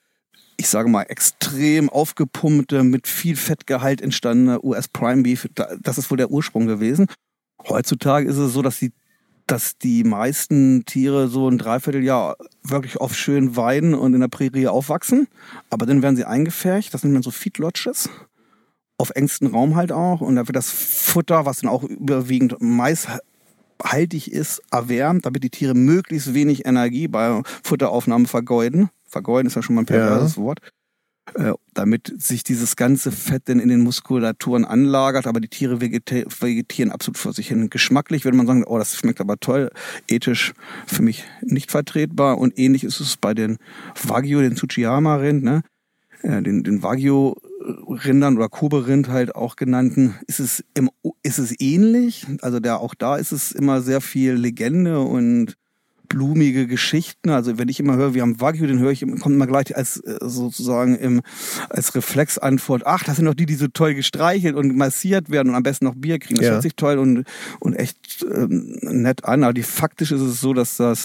ich sage mal, extrem aufgepumpte, mit viel Fettgehalt entstandene US Prime Beef, das ist wohl der Ursprung gewesen. Heutzutage ist es so, dass die, dass die meisten Tiere so ein Dreivierteljahr wirklich auf schönen Weiden und in der Prärie aufwachsen. Aber dann werden sie eingefärcht, das nennt man so Feedlodges. Auf engstem Raum halt auch. Und da wird das Futter, was dann auch überwiegend Mais haltig ist, erwärmt, damit die Tiere möglichst wenig Energie bei Futteraufnahme vergeuden. Vergeuden ist ja schon mal ein perverses ja. Wort. Äh, damit sich dieses ganze Fett dann in den Muskulaturen anlagert, aber die Tiere vegetieren absolut vor sich hin. Geschmacklich würde man sagen, oh, das schmeckt aber toll, ethisch für mich nicht vertretbar und ähnlich ist es bei den Wagyu, den Tsuchiyama-Rind, ne? Äh, den, den Wagyu Rindern oder Kobe-Rind halt auch genannten, ist es, im, ist es ähnlich. Also da, auch da ist es immer sehr viel Legende und blumige Geschichten. Also wenn ich immer höre, wir haben Wagyu, den höre ich, kommt immer gleich als äh, sozusagen im, als Reflexantwort, ach, das sind doch die, die so toll gestreichelt und massiert werden und am besten noch Bier kriegen. Das ja. hört sich toll und, und echt ähm, nett an. Aber die faktisch ist es so, dass das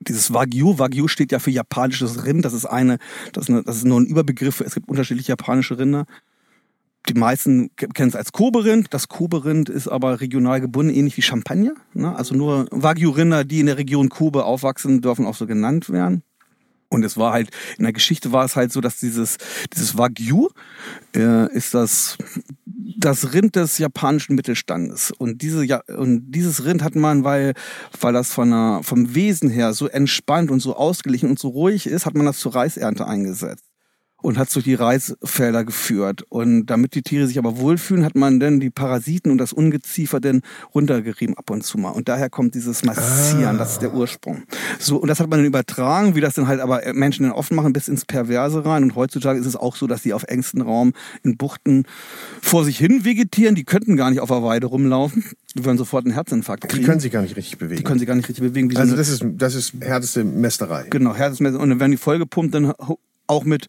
dieses Wagyu, Wagyu steht ja für japanisches Rind, das ist eine, das ist, eine, das ist nur ein Überbegriff, es gibt unterschiedliche japanische Rinder. Die meisten kennen es als Kobe-Rind. Das Kobe-Rind ist aber regional gebunden, ähnlich wie Champagner. Ne? Also nur Wagyu-Rinder, die in der Region Kobe aufwachsen, dürfen auch so genannt werden. Und es war halt, in der Geschichte war es halt so, dass dieses, dieses Wagyu äh, ist das, das Rind des japanischen Mittelstandes. Und diese, ja, und dieses Rind hat man, weil, weil das von der, vom Wesen her so entspannt und so ausgeglichen und so ruhig ist, hat man das zur Reisernte eingesetzt und hat durch die Reisfelder geführt. Und damit die Tiere sich aber wohlfühlen, hat man dann die Parasiten und das Ungeziefer dann runtergerieben ab und zu mal. Und daher kommt dieses Massieren, ah. das ist der Ursprung. So, und das hat man dann übertragen, wie das dann halt aber Menschen dann oft machen, bis ins Perverse rein. Und heutzutage ist es auch so, dass die auf engstem Raum in Buchten vor sich hin vegetieren. Die könnten gar nicht auf der Weide rumlaufen. Die würden sofort einen Herzinfarkt kriegen. Die können sich gar nicht richtig bewegen. Die können sich gar nicht richtig bewegen. also das ist, das ist härteste Mästerei. Genau, härteste Mästerei. Und dann werden die vollgepumpt, dann auch mit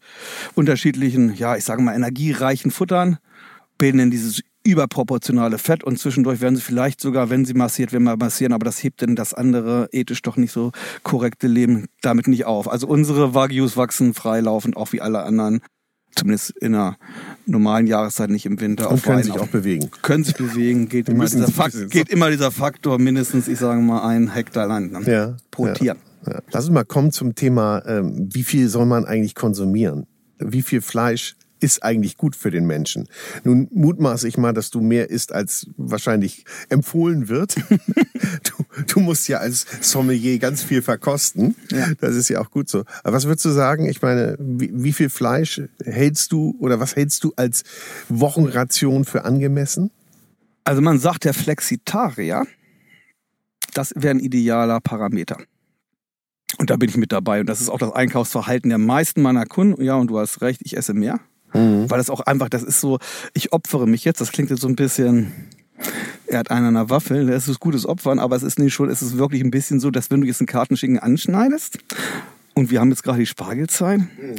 unterschiedlichen, ja, ich sage mal, energiereichen Futtern, bilden dann dieses überproportionale Fett und zwischendurch werden sie vielleicht sogar, wenn sie massiert, werden wir massieren, aber das hebt denn das andere ethisch doch nicht so korrekte Leben damit nicht auf. Also unsere Wagyus wachsen freilaufend, auch wie alle anderen, zumindest in einer normalen Jahreszeit, nicht im Winter. Und können sich auch bewegen. Können sich bewegen, geht, immer dieser, Fakt, geht immer dieser Faktor mindestens, ich sage mal, ein Hektar Land ne? ja, pro ja. Tier. Lass uns mal kommen zum Thema, ähm, wie viel soll man eigentlich konsumieren? Wie viel Fleisch ist eigentlich gut für den Menschen? Nun mutmaße ich mal, dass du mehr isst, als wahrscheinlich empfohlen wird. du, du, musst ja als Sommelier ganz viel verkosten. Ja. Das ist ja auch gut so. Aber was würdest du sagen? Ich meine, wie, wie viel Fleisch hältst du oder was hältst du als Wochenration für angemessen? Also man sagt der Flexitarier, das wäre ein idealer Parameter. Und da bin ich mit dabei. Und das ist auch das Einkaufsverhalten der meisten meiner Kunden. Ja, und du hast recht, ich esse mehr. Mhm. Weil das auch einfach, das ist so, ich opfere mich jetzt. Das klingt jetzt so ein bisschen, er hat einen an der Waffel, das ist gutes Opfern, aber es ist nicht schon, es ist wirklich ein bisschen so, dass wenn du jetzt einen Kartenschinken anschneidest, und wir haben jetzt gerade die Spargelzeit, mhm.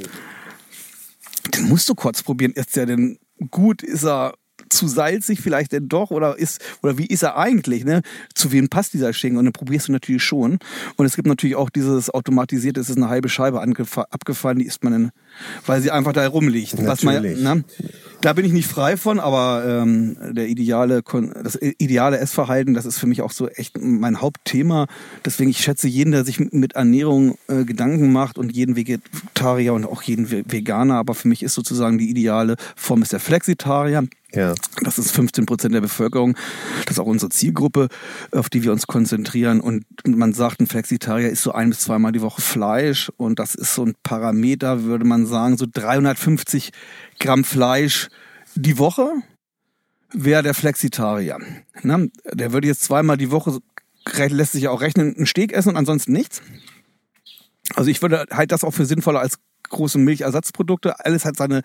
den musst du kurz probieren. Ist der denn gut? Ist er zu salzig vielleicht denn doch oder ist oder wie ist er eigentlich? Ne? Zu wem passt dieser Schinken? Und dann probierst du natürlich schon. Und es gibt natürlich auch dieses automatisierte, es ist eine halbe Scheibe abgefallen, die isst man in, weil sie einfach da herumliegt. Was man, ne? Da bin ich nicht frei von, aber ähm, der ideale, das ideale Essverhalten, das ist für mich auch so echt mein Hauptthema. Deswegen ich schätze jeden, der sich mit Ernährung äh, Gedanken macht und jeden Vegetarier und auch jeden Veganer. Aber für mich ist sozusagen die ideale Form ist der Flexitarier. Ja. Das ist 15 Prozent der Bevölkerung. Das ist auch unsere Zielgruppe, auf die wir uns konzentrieren. Und man sagt, ein Flexitarier ist so ein bis zweimal die Woche Fleisch. Und das ist so ein Parameter, würde man sagen, so 350 Gramm Fleisch die Woche wäre der Flexitarier. Ne? Der würde jetzt zweimal die Woche, lässt sich ja auch rechnen, einen Steak essen und ansonsten nichts. Also ich würde halt das auch für sinnvoller als große Milchersatzprodukte. Alles hat seine,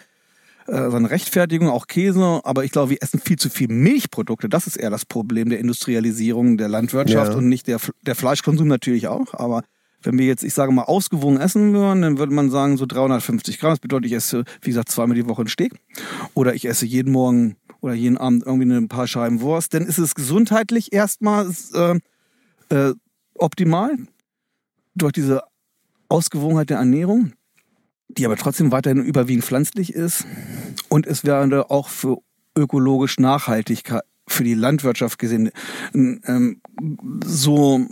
äh, seine Rechtfertigung, auch Käse, aber ich glaube, wir essen viel zu viel Milchprodukte. Das ist eher das Problem der Industrialisierung der Landwirtschaft ja. und nicht der, der Fleischkonsum natürlich auch, aber wenn wir jetzt, ich sage mal, ausgewogen essen würden, dann würde man sagen, so 350 Gramm. Das bedeutet, ich esse, wie gesagt, zweimal die Woche einen Steak. Oder ich esse jeden Morgen oder jeden Abend irgendwie ein paar Scheiben Wurst. Dann ist es gesundheitlich erstmal äh, äh, optimal durch diese Ausgewogenheit der Ernährung, die aber trotzdem weiterhin überwiegend pflanzlich ist. Und es wäre auch für ökologisch Nachhaltigkeit, für die Landwirtschaft gesehen, ähm, so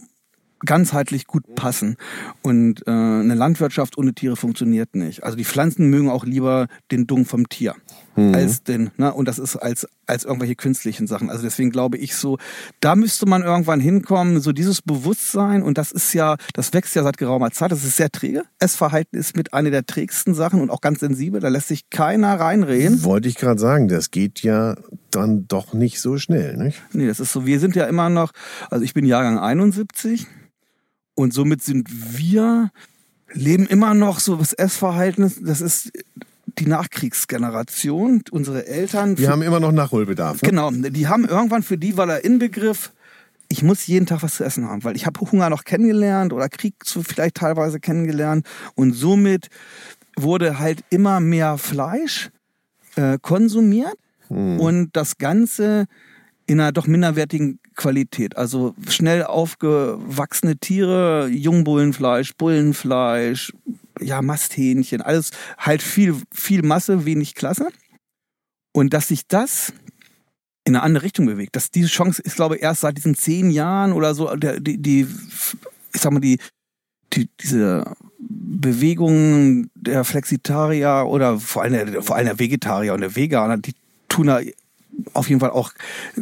ganzheitlich gut passen. Und äh, eine Landwirtschaft ohne Tiere funktioniert nicht. Also die Pflanzen mögen auch lieber den Dung vom Tier. mhm. als den, ne? Und das ist als, als irgendwelche künstlichen Sachen. Also deswegen glaube ich so, da müsste man irgendwann hinkommen, so dieses Bewusstsein, und das ist ja, das wächst ja seit geraumer Zeit, das ist sehr träge. Essverhalten ist mit einer der trägsten Sachen und auch ganz sensibel, da lässt sich keiner reinreden. Wollte ich gerade sagen, das geht ja dann doch nicht so schnell, nicht? Nee, das ist so, wir sind ja immer noch, also ich bin Jahrgang 71 und somit sind wir leben immer noch so das Essverhalten, das ist die Nachkriegsgeneration, unsere Eltern. Wir haben immer noch Nachholbedarf. Ne? Genau, die haben irgendwann für die war der Inbegriff, ich muss jeden Tag was zu essen haben, weil ich habe Hunger noch kennengelernt oder Krieg vielleicht teilweise kennengelernt und somit wurde halt immer mehr Fleisch äh, konsumiert hm. und das Ganze in einer doch minderwertigen Qualität. Also schnell aufgewachsene Tiere, Jungbullenfleisch, Bullenfleisch, ja, Masthähnchen, alles halt viel, viel Masse, wenig Klasse. Und dass sich das in eine andere Richtung bewegt. Dass diese Chance ist, glaube ich, erst seit diesen zehn Jahren oder so, die, die, ich sag mal, die, die, diese Bewegungen der Flexitarier oder vor allem der, vor allem der Vegetarier und der Veganer, die tun da auf jeden Fall auch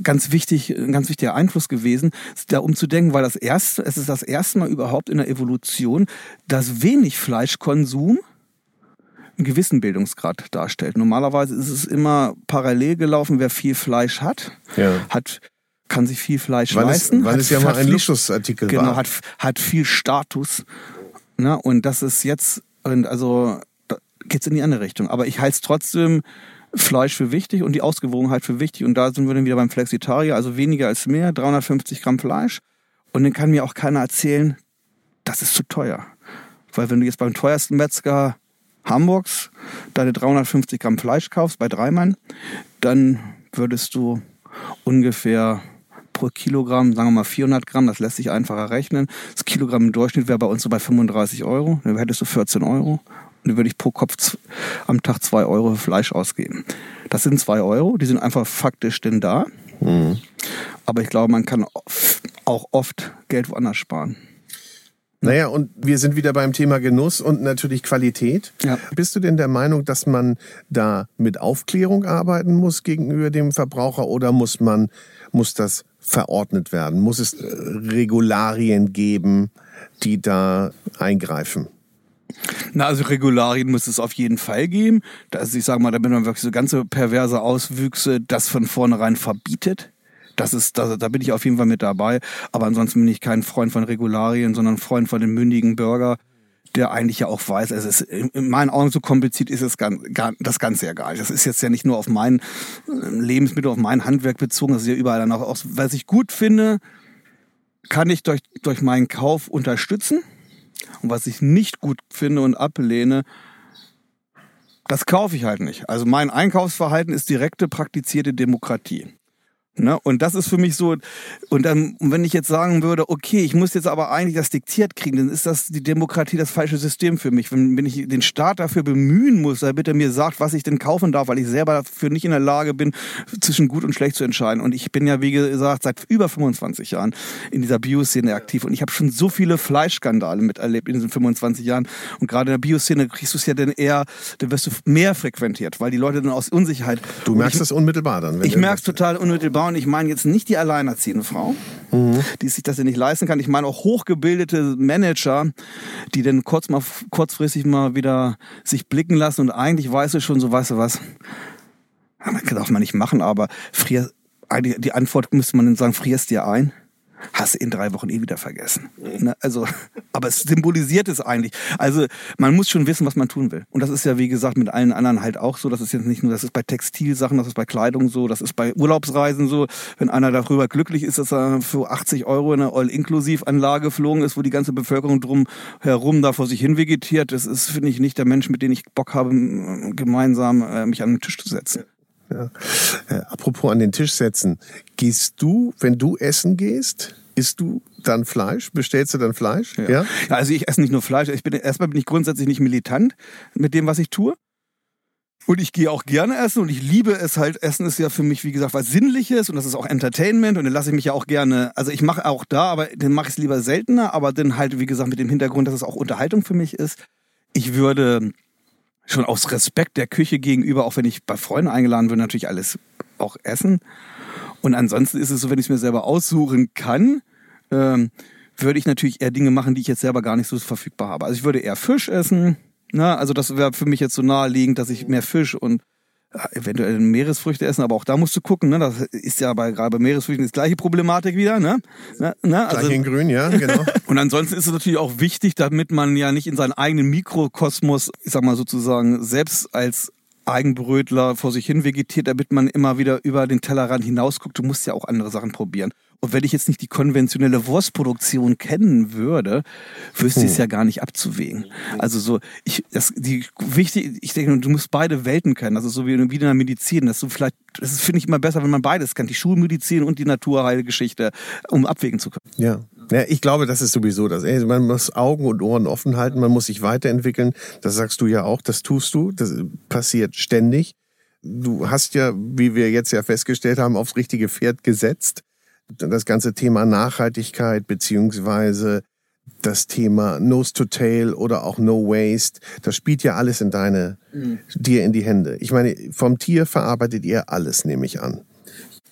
ganz wichtig, ein ganz wichtiger Einfluss gewesen, da umzudenken, weil das erste, es ist das erste Mal überhaupt in der Evolution, dass wenig Fleischkonsum einen gewissen Bildungsgrad darstellt. Normalerweise ist es immer parallel gelaufen, wer viel Fleisch hat, ja. hat kann sich viel Fleisch weil leisten. Es, weil hat, es ja mal ein Luxusartikel genau, war. Hat, hat viel Status. Ne? Und das ist jetzt, also geht's in die andere Richtung. Aber ich halte es trotzdem Fleisch für wichtig und die Ausgewogenheit für wichtig. Und da sind wir dann wieder beim Flexitarier, also weniger als mehr, 350 Gramm Fleisch. Und dann kann mir auch keiner erzählen, das ist zu teuer. Weil wenn du jetzt beim teuersten Metzger Hamburgs deine 350 Gramm Fleisch kaufst bei Dreimann, dann würdest du ungefähr pro Kilogramm, sagen wir mal 400 Gramm, das lässt sich einfacher rechnen. Das Kilogramm im Durchschnitt wäre bei uns so bei 35 Euro, dann hättest du 14 Euro würde ich pro Kopf am Tag zwei Euro für Fleisch ausgeben. Das sind zwei Euro, die sind einfach faktisch denn da. Mhm. Aber ich glaube, man kann auch oft Geld woanders sparen. Naja, und wir sind wieder beim Thema Genuss und natürlich Qualität. Ja. Bist du denn der Meinung, dass man da mit Aufklärung arbeiten muss gegenüber dem Verbraucher oder muss man, muss das verordnet werden? Muss es äh, Regularien geben, die da eingreifen? Na, also Regularien muss es auf jeden Fall geben. Also ich sage mal, damit man wirklich so ganze perverse Auswüchse das von vornherein verbietet. Das ist, da, da bin ich auf jeden Fall mit dabei. Aber ansonsten bin ich kein Freund von Regularien, sondern Freund von dem mündigen Bürger, der eigentlich ja auch weiß, es ist in meinen Augen so kompliziert ist es ganz, das Ganze ja gar nicht. Das ist jetzt ja nicht nur auf mein äh, Lebensmittel, auf mein Handwerk bezogen, das ist ja überall dann auch, was ich gut finde, kann ich durch, durch meinen Kauf unterstützen. Und was ich nicht gut finde und ablehne, das kaufe ich halt nicht. Also mein Einkaufsverhalten ist direkte praktizierte Demokratie. Ne? Und das ist für mich so, und dann, wenn ich jetzt sagen würde, okay, ich muss jetzt aber eigentlich das diktiert kriegen, dann ist das die Demokratie das falsche System für mich. Wenn, wenn ich den Staat dafür bemühen muss, damit er mir sagt, was ich denn kaufen darf, weil ich selber dafür nicht in der Lage bin, zwischen gut und schlecht zu entscheiden. Und ich bin ja, wie gesagt, seit über 25 Jahren in dieser Bioszene aktiv und ich habe schon so viele Fleischskandale miterlebt in diesen 25 Jahren. Und gerade in der Bioszene kriegst du es ja dann eher, dann wirst du mehr frequentiert, weil die Leute dann aus Unsicherheit. Du merkst es unmittelbar dann. ich merke es total unmittelbar und ich meine jetzt nicht die alleinerziehende Frau, mhm. die sich das ja nicht leisten kann. Ich meine auch hochgebildete Manager, die dann kurz mal, kurzfristig mal wieder sich blicken lassen und eigentlich weißt du schon so, weißt du was, das darf man nicht machen, aber frier, die Antwort müsste man dann sagen, frierst dir ein hast in drei Wochen eh wieder vergessen. Ne? Also, aber es symbolisiert es eigentlich. Also man muss schon wissen, was man tun will. Und das ist ja, wie gesagt, mit allen anderen halt auch so. Das ist jetzt nicht nur, das ist bei Textilsachen, das ist bei Kleidung so, das ist bei Urlaubsreisen so. Wenn einer darüber glücklich ist, dass er für 80 Euro in eine All-Inklusiv-Anlage geflogen ist, wo die ganze Bevölkerung drum herum da vor sich hin vegetiert, das ist, finde ich, nicht der Mensch, mit dem ich Bock habe, gemeinsam äh, mich an den Tisch zu setzen. Ja. Äh, apropos an den Tisch setzen. Gehst du, wenn du essen gehst, isst du dann Fleisch? Bestellst du dann Fleisch? Ja. ja? ja also ich esse nicht nur Fleisch. Ich bin, erstmal bin ich grundsätzlich nicht militant mit dem, was ich tue. Und ich gehe auch gerne essen und ich liebe es halt. Essen ist ja für mich, wie gesagt, was Sinnliches und das ist auch Entertainment und dann lasse ich mich ja auch gerne, also ich mache auch da, aber dann mache ich es lieber seltener, aber dann halt, wie gesagt, mit dem Hintergrund, dass es auch Unterhaltung für mich ist. Ich würde schon aus Respekt der Küche gegenüber, auch wenn ich bei Freunden eingeladen bin, natürlich alles auch essen. Und ansonsten ist es so, wenn ich es mir selber aussuchen kann, ähm, würde ich natürlich eher Dinge machen, die ich jetzt selber gar nicht so verfügbar habe. Also ich würde eher Fisch essen. Ne? Also das wäre für mich jetzt so naheliegend, dass ich mehr Fisch und eventuell Meeresfrüchte essen, aber auch da musst du gucken, ne? Das ist ja bei gerade bei Meeresfrüchten die gleiche Problematik wieder, ne? ne? ne? Also, Gleich in grün, ja, genau. und ansonsten ist es natürlich auch wichtig, damit man ja nicht in seinen eigenen Mikrokosmos, ich sag mal sozusagen, selbst als Eigenbrötler vor sich hin vegetiert, damit man immer wieder über den Tellerrand hinausguckt. Du musst ja auch andere Sachen probieren. Und wenn ich jetzt nicht die konventionelle Wurstproduktion kennen würde, wüsste ich es hm. ja gar nicht abzuwägen. Also so, ich, das, die wichtig, ich denke, du musst beide Welten kennen. Also so wie, wie in der Medizin, dass du vielleicht, das finde ich immer besser, wenn man beides kennt, die Schulmedizin und die Naturheilgeschichte, um abwägen zu können. Ja. Ja, ich glaube, das ist sowieso das. Man muss Augen und Ohren offen halten, man muss sich weiterentwickeln. Das sagst du ja auch, das tust du, das passiert ständig. Du hast ja, wie wir jetzt ja festgestellt haben, aufs richtige Pferd gesetzt das ganze Thema Nachhaltigkeit beziehungsweise das Thema Nose to Tail oder auch No Waste, das spielt ja alles in deine, mhm. dir in die Hände. Ich meine, vom Tier verarbeitet ihr alles, nehme ich an.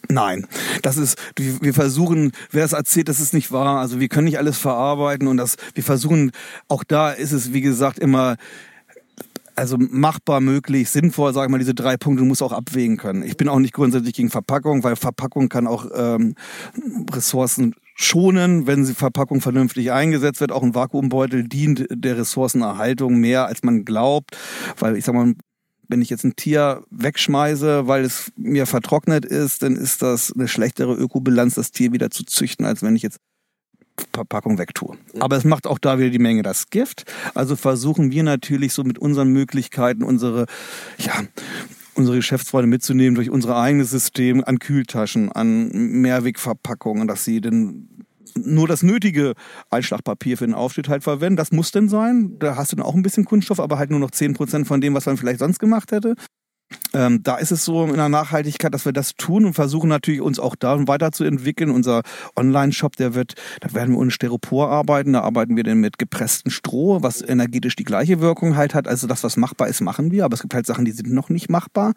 Nein, das ist, wir versuchen, wer das erzählt, das ist nicht wahr. Also wir können nicht alles verarbeiten und das, wir versuchen, auch da ist es, wie gesagt, immer, also machbar, möglich, sinnvoll, sag ich mal, diese drei Punkte, du musst auch abwägen können. Ich bin auch nicht grundsätzlich gegen Verpackung, weil Verpackung kann auch ähm, Ressourcen schonen, wenn sie Verpackung vernünftig eingesetzt wird. Auch ein Vakuumbeutel dient der Ressourcenerhaltung mehr, als man glaubt, weil ich sag mal, wenn ich jetzt ein Tier wegschmeiße, weil es mir vertrocknet ist, dann ist das eine schlechtere Ökobilanz, das Tier wieder zu züchten, als wenn ich jetzt Verpackung wegtue. Aber es macht auch da wieder die Menge das Gift. Also versuchen wir natürlich so mit unseren Möglichkeiten unsere, ja, unsere Geschäftsfreunde mitzunehmen durch unser eigenes System an Kühltaschen, an Mehrwegverpackungen, dass sie denn nur das nötige Einschlagpapier für den Aufschnitt halt verwenden. Das muss denn sein. Da hast du dann auch ein bisschen Kunststoff, aber halt nur noch zehn Prozent von dem, was man vielleicht sonst gemacht hätte. Ähm, da ist es so in der Nachhaltigkeit, dass wir das tun und versuchen natürlich uns auch da weiterzuentwickeln. Unser Online-Shop, der wird, da werden wir ohne Styropor arbeiten, da arbeiten wir dann mit gepresstem Stroh, was energetisch die gleiche Wirkung halt hat. Also das, was machbar ist, machen wir, aber es gibt halt Sachen, die sind noch nicht machbar.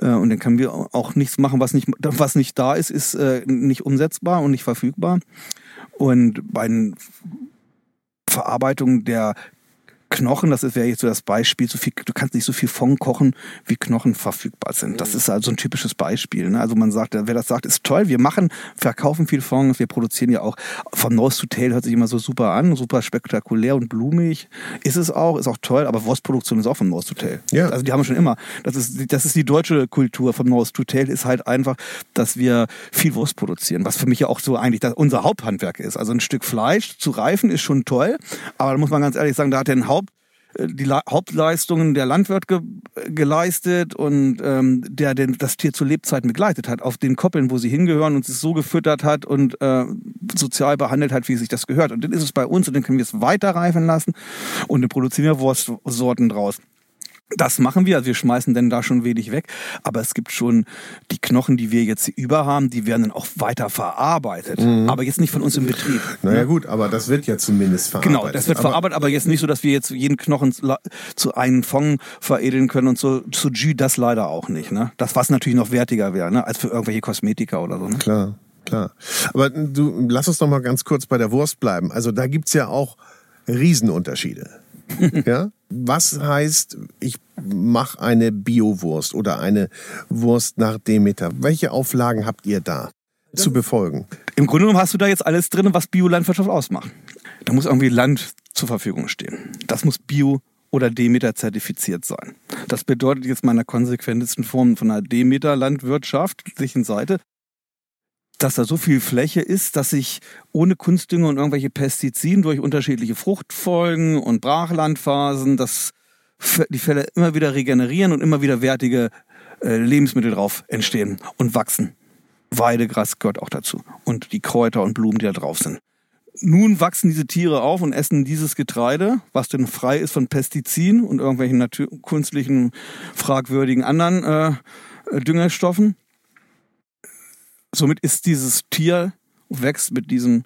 Äh, und dann können wir auch nichts machen, was nicht, was nicht da ist, ist äh, nicht umsetzbar und nicht verfügbar. Und bei den Verarbeitung der Knochen, das wäre jetzt so das Beispiel, so viel, du kannst nicht so viel Fond kochen, wie Knochen verfügbar sind. Das mhm. ist also ein typisches Beispiel. Ne? Also man sagt, wer das sagt, ist toll. Wir machen, verkaufen viel Fond, wir produzieren ja auch von Nose to Tail hört sich immer so super an, super spektakulär und blumig. Ist es auch, ist auch toll, aber Wurstproduktion ist auch von Nose to Tail. Ja. Also die haben wir schon immer. Das ist, das ist die deutsche Kultur von Nose to Tail, ist halt einfach, dass wir viel Wurst produzieren, was für mich ja auch so eigentlich unser Haupthandwerk ist. Also ein Stück Fleisch zu reifen ist schon toll, aber da muss man ganz ehrlich sagen, da hat der Haupt die Hauptleistungen der Landwirt ge geleistet und ähm, der den, das Tier zu Lebzeiten begleitet hat, auf den Koppeln, wo sie hingehören und es so gefüttert hat und äh, sozial behandelt hat, wie sich das gehört. Und dann ist es bei uns und dann können wir es weiter reifen lassen und dann produzieren wir Wurstsorten draus. Das machen wir, also wir schmeißen denn da schon wenig weg, aber es gibt schon die Knochen, die wir jetzt über haben, die werden dann auch weiter verarbeitet, mhm. aber jetzt nicht von uns im Betrieb. Naja ne? gut, aber das wird ja zumindest verarbeitet. Genau, das wird aber verarbeitet, aber jetzt nicht so, dass wir jetzt jeden Knochen zu einem Fond veredeln können und so zu Jus das leider auch nicht. Ne? Das was natürlich noch wertiger wäre, ne? als für irgendwelche Kosmetika oder so. Ne? Klar, klar. Aber du lass uns noch mal ganz kurz bei der Wurst bleiben. Also da gibt's ja auch Riesenunterschiede. ja? Was heißt, ich mache eine Biowurst oder eine Wurst nach Demeter? Welche Auflagen habt ihr da zu befolgen? Im Grunde genommen hast du da jetzt alles drin, was Biolandwirtschaft ausmacht. Da muss irgendwie Land zur Verfügung stehen. Das muss Bio oder Demeter zertifiziert sein. Das bedeutet jetzt meiner konsequentesten Form von einer Demeter landwirtschaftlichen Seite, dass da so viel Fläche ist, dass ich ohne Kunstdünger und irgendwelche Pestiziden durch unterschiedliche Fruchtfolgen und Brachlandphasen, dass die Fälle immer wieder regenerieren und immer wieder wertige äh, Lebensmittel drauf entstehen und wachsen. Weidegras gehört auch dazu. Und die Kräuter und Blumen, die da drauf sind. Nun wachsen diese Tiere auf und essen dieses Getreide, was denn frei ist von Pestiziden und irgendwelchen künstlichen, fragwürdigen anderen äh, Düngerstoffen somit ist dieses Tier, wächst mit diesen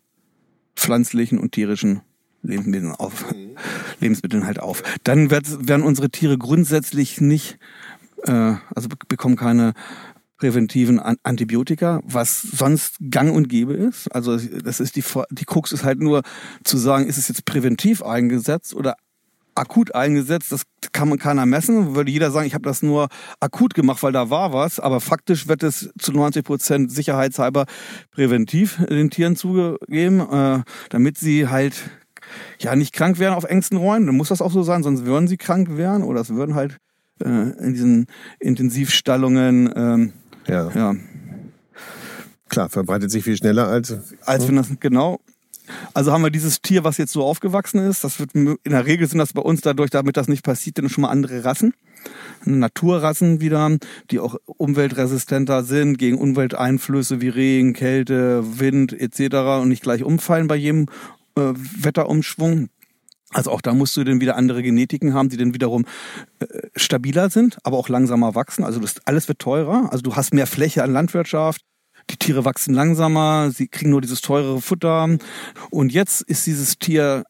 pflanzlichen und tierischen Lebensmitteln auf. Mhm. Lebensmitteln halt auf. Dann wird, werden unsere Tiere grundsätzlich nicht, äh, also bekommen keine präventiven Antibiotika, was sonst gang und gäbe ist. Also das ist die, die Krux ist halt nur zu sagen, ist es jetzt präventiv eingesetzt oder akut eingesetzt, das kann man keiner messen. Würde jeder sagen, ich habe das nur akut gemacht, weil da war was. Aber faktisch wird es zu 90 Prozent sicherheitshalber präventiv den Tieren zugegeben, äh, damit sie halt ja nicht krank werden auf engsten Räumen. Dann muss das auch so sein, sonst würden sie krank werden oder es würden halt äh, in diesen Intensivstallungen ähm, ja. ja. Klar, verbreitet sich viel schneller als. Als wenn das, genau. Also haben wir dieses Tier, was jetzt so aufgewachsen ist. Das wird in der Regel sind das bei uns dadurch, damit das nicht passiert, dann schon mal andere Rassen. Naturrassen wieder, die auch umweltresistenter sind gegen Umwelteinflüsse wie Regen, Kälte, Wind etc. und nicht gleich umfallen bei jedem äh, Wetterumschwung. Also auch da musst du dann wieder andere Genetiken haben, die dann wiederum äh, stabiler sind, aber auch langsamer wachsen. Also das, alles wird teurer. Also du hast mehr Fläche an Landwirtschaft. Die Tiere wachsen langsamer, sie kriegen nur dieses teurere Futter. Und jetzt ist dieses Tier,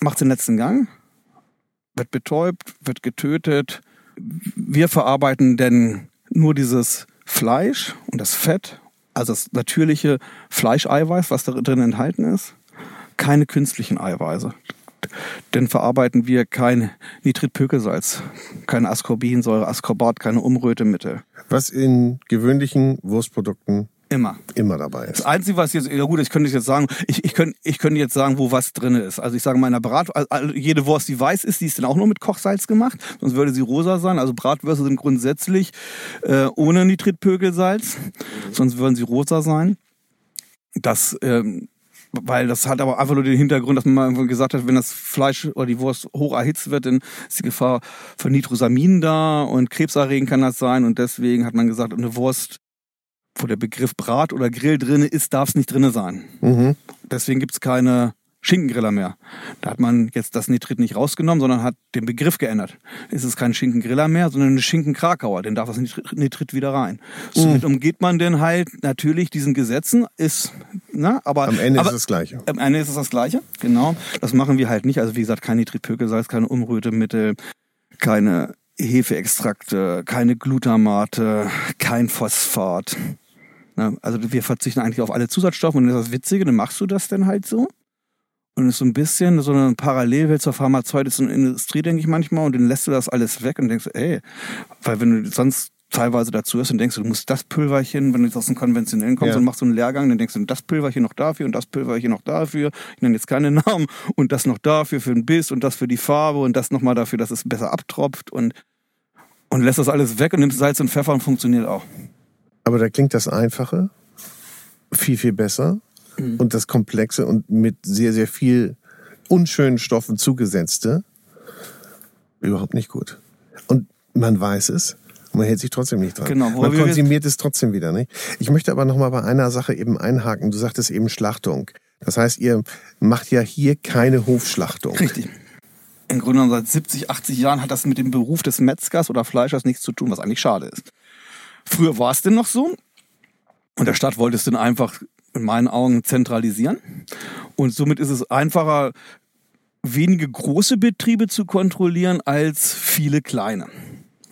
macht den letzten Gang, wird betäubt, wird getötet. Wir verarbeiten denn nur dieses Fleisch und das Fett, also das natürliche Fleischeiweiß, was da drin enthalten ist. Keine künstlichen Eiweiße denn verarbeiten wir kein Nitritpökelsalz, keine Ascorbinsäure, Ascorbat, keine Umrötemittel. Was in gewöhnlichen Wurstprodukten Immer. Immer dabei ist. Das Einzige, was jetzt, ja gut, ich könnte jetzt sagen, ich, ich, könnte, ich könnte jetzt sagen, wo was drin ist. Also ich sage mal in der Brat, jede Wurst, die weiß ist, die ist dann auch nur mit Kochsalz gemacht, sonst würde sie rosa sein. Also Bratwürste sind grundsätzlich äh, ohne Nitritpökelsalz, sonst würden sie rosa sein. Das ähm, weil das hat aber einfach nur den Hintergrund, dass man mal gesagt hat, wenn das Fleisch oder die Wurst hoch erhitzt wird, dann ist die Gefahr von Nitrosamin da und krebserregend kann das sein und deswegen hat man gesagt, eine Wurst, wo der Begriff Brat oder Grill drinne ist, darf es nicht drinne sein. Mhm. Deswegen gibt's keine Schinkengriller mehr. Da hat man jetzt das Nitrit nicht rausgenommen, sondern hat den Begriff geändert. Es ist kein Schinkengriller mehr, sondern ein Schinkenkrakauer. Den darf das Nitrit wieder rein. Somit mhm. umgeht man denn halt natürlich diesen Gesetzen, ist, na, aber. Am Ende aber, ist es das Gleiche. Am Ende ist es das Gleiche, genau. Das machen wir halt nicht. Also wie gesagt, kein Nitritpökelsalz, keine Umrührmittel, keine Hefeextrakte, keine Glutamate, kein Phosphat. Also wir verzichten eigentlich auf alle Zusatzstoffe und das ist das Witzige, dann machst du das denn halt so und ist so ein bisschen so eine Parallelwelt zur pharmazeutischen Industrie, denke ich manchmal. Und dann lässt du das alles weg und denkst, ey, weil wenn du sonst teilweise dazu ist und denkst, du musst das Pülverchen, wenn du jetzt aus dem Konventionellen kommst ja. und machst so einen Lehrgang, dann denkst du, das Pülverchen noch dafür und das Pülverchen noch dafür. Ich nenne jetzt keine Namen und das noch dafür für den Biss und das für die Farbe und das nochmal dafür, dass es besser abtropft und, und lässt das alles weg und nimmst Salz und Pfeffer und funktioniert auch. Aber da klingt das Einfache viel, viel besser mhm. und das Komplexe und mit sehr, sehr viel unschönen Stoffen zugesetzte überhaupt nicht gut. Und man weiß es. Und man hält sich trotzdem nicht dran. Genau, man konsumiert es trotzdem wieder nicht. Ich möchte aber noch mal bei einer Sache eben einhaken. Du sagtest eben Schlachtung. Das heißt, ihr macht ja hier keine Hofschlachtung. Richtig. Im Grunde genommen seit 70, 80 Jahren hat das mit dem Beruf des Metzgers oder Fleischers nichts zu tun, was eigentlich schade ist. Früher war es denn noch so. Und der Stadt wollte es dann einfach in meinen Augen zentralisieren. Und somit ist es einfacher, wenige große Betriebe zu kontrollieren als viele kleine.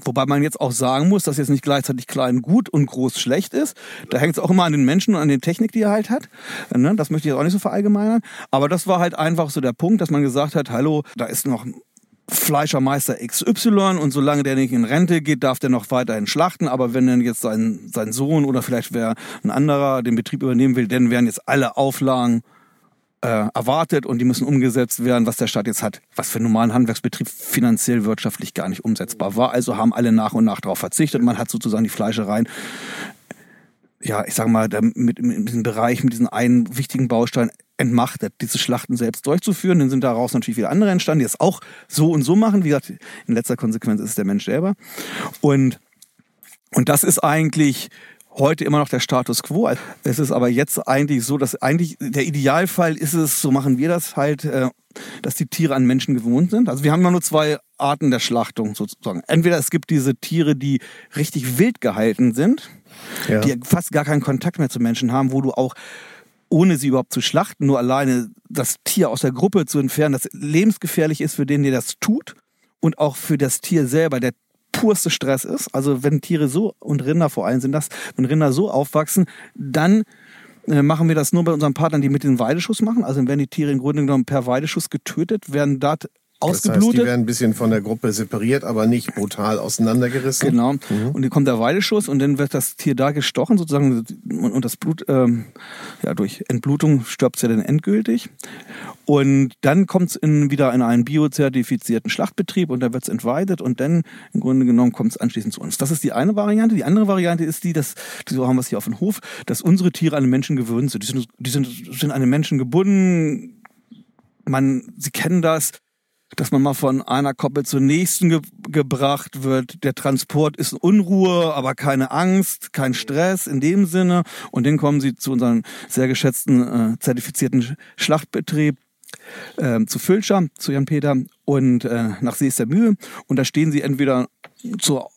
Wobei man jetzt auch sagen muss, dass jetzt nicht gleichzeitig klein gut und groß schlecht ist. Da hängt es auch immer an den Menschen und an der Technik, die er halt hat. Ne, das möchte ich jetzt auch nicht so verallgemeinern. Aber das war halt einfach so der Punkt, dass man gesagt hat, hallo, da ist noch Fleischermeister XY und solange der nicht in Rente geht, darf der noch weiterhin schlachten. Aber wenn dann jetzt sein, sein Sohn oder vielleicht wer ein anderer den Betrieb übernehmen will, dann werden jetzt alle Auflagen äh, erwartet und die müssen umgesetzt werden, was der Staat jetzt hat, was für einen normalen Handwerksbetrieb finanziell wirtschaftlich gar nicht umsetzbar war. Also haben alle nach und nach darauf verzichtet. Man hat sozusagen die Fleischereien ja, ich sag mal, mit, mit diesem Bereich, mit diesen einen wichtigen Baustein entmachtet, diese Schlachten selbst durchzuführen. Dann sind daraus natürlich wieder andere entstanden, die es auch so und so machen. Wie gesagt, in letzter Konsequenz ist es der Mensch selber. Und, und das ist eigentlich heute immer noch der Status quo. Es ist aber jetzt eigentlich so, dass eigentlich der Idealfall ist es, so machen wir das halt, äh, dass die Tiere an Menschen gewohnt sind. Also wir haben nur zwei Arten der Schlachtung sozusagen. Entweder es gibt diese Tiere, die richtig wild gehalten sind, ja. die fast gar keinen Kontakt mehr zu Menschen haben, wo du auch ohne sie überhaupt zu schlachten, nur alleine das Tier aus der Gruppe zu entfernen, das lebensgefährlich ist für den, der das tut und auch für das Tier selber, der purste Stress ist. Also wenn Tiere so, und Rinder vor allem sind das, wenn Rinder so aufwachsen, dann äh, machen wir das nur bei unseren Partnern, die mit den Weideschuss machen. Also werden die Tiere im Grunde genommen per Weideschuss getötet, werden dort ausgeblutet. Das heißt, die werden ein bisschen von der Gruppe separiert, aber nicht brutal auseinandergerissen. Genau. Mhm. Und dann kommt der Weideschuss und dann wird das Tier da gestochen sozusagen und das Blut, ähm, ja, durch Entblutung stirbt es ja dann endgültig. Und dann kommt es wieder in einen biozertifizierten Schlachtbetrieb und da wird es entweidet und dann im Grunde genommen kommt es anschließend zu uns. Das ist die eine Variante. Die andere Variante ist die, dass, so haben wir es hier auf dem Hof, dass unsere Tiere an den Menschen gewöhnt sind. Die sind, die sind, sind an den Menschen gebunden. Man, sie kennen das dass man mal von einer Koppel zur nächsten ge gebracht wird. Der Transport ist Unruhe, aber keine Angst, kein Stress in dem Sinne. Und dann kommen sie zu unserem sehr geschätzten, äh, zertifizierten Schlachtbetrieb, äh, zu Fülscher, zu Jan Peter und äh, nach See ist der Mühe. Und da stehen sie entweder zur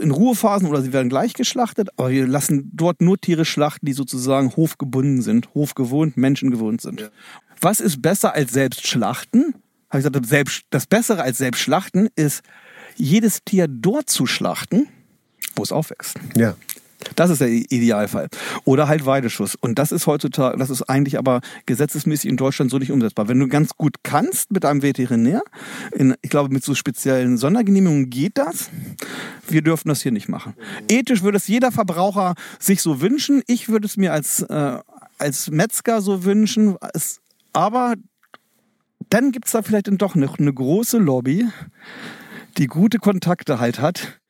in Ruhephasen oder sie werden gleich geschlachtet, aber wir lassen dort nur Tiere schlachten, die sozusagen hofgebunden sind, hofgewohnt, menschengewohnt sind. Ja. Was ist besser als selbst schlachten? Habe ich gesagt, selbst, das Bessere als selbst schlachten ist, jedes Tier dort zu schlachten, wo es aufwächst. Ja. Das ist der Idealfall. Oder halt Weideschuss. Und das ist heutzutage, das ist eigentlich aber gesetzesmäßig in Deutschland so nicht umsetzbar. Wenn du ganz gut kannst mit einem Veterinär, in, ich glaube, mit so speziellen Sondergenehmigungen geht das. Wir dürfen das hier nicht machen. Ethisch würde es jeder Verbraucher sich so wünschen. Ich würde es mir als, äh, als Metzger so wünschen. Es, aber dann gibt es da vielleicht doch noch eine große Lobby, die gute Kontakte halt hat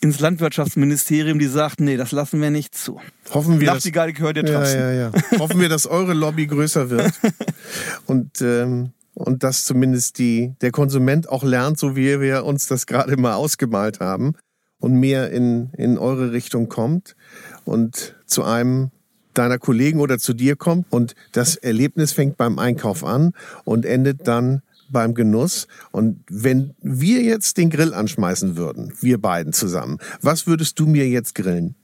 ins Landwirtschaftsministerium, die sagt, nee, das lassen wir nicht zu. Hoffen wir, dass, die Geige gehört dir ja, ja, ja. Hoffen wir, dass eure Lobby größer wird und ähm, und dass zumindest die der Konsument auch lernt, so wie wir uns das gerade mal ausgemalt haben und mehr in in eure Richtung kommt und zu einem deiner Kollegen oder zu dir kommt und das Erlebnis fängt beim Einkauf an und endet dann beim Genuss. Und wenn wir jetzt den Grill anschmeißen würden, wir beiden zusammen, was würdest du mir jetzt grillen?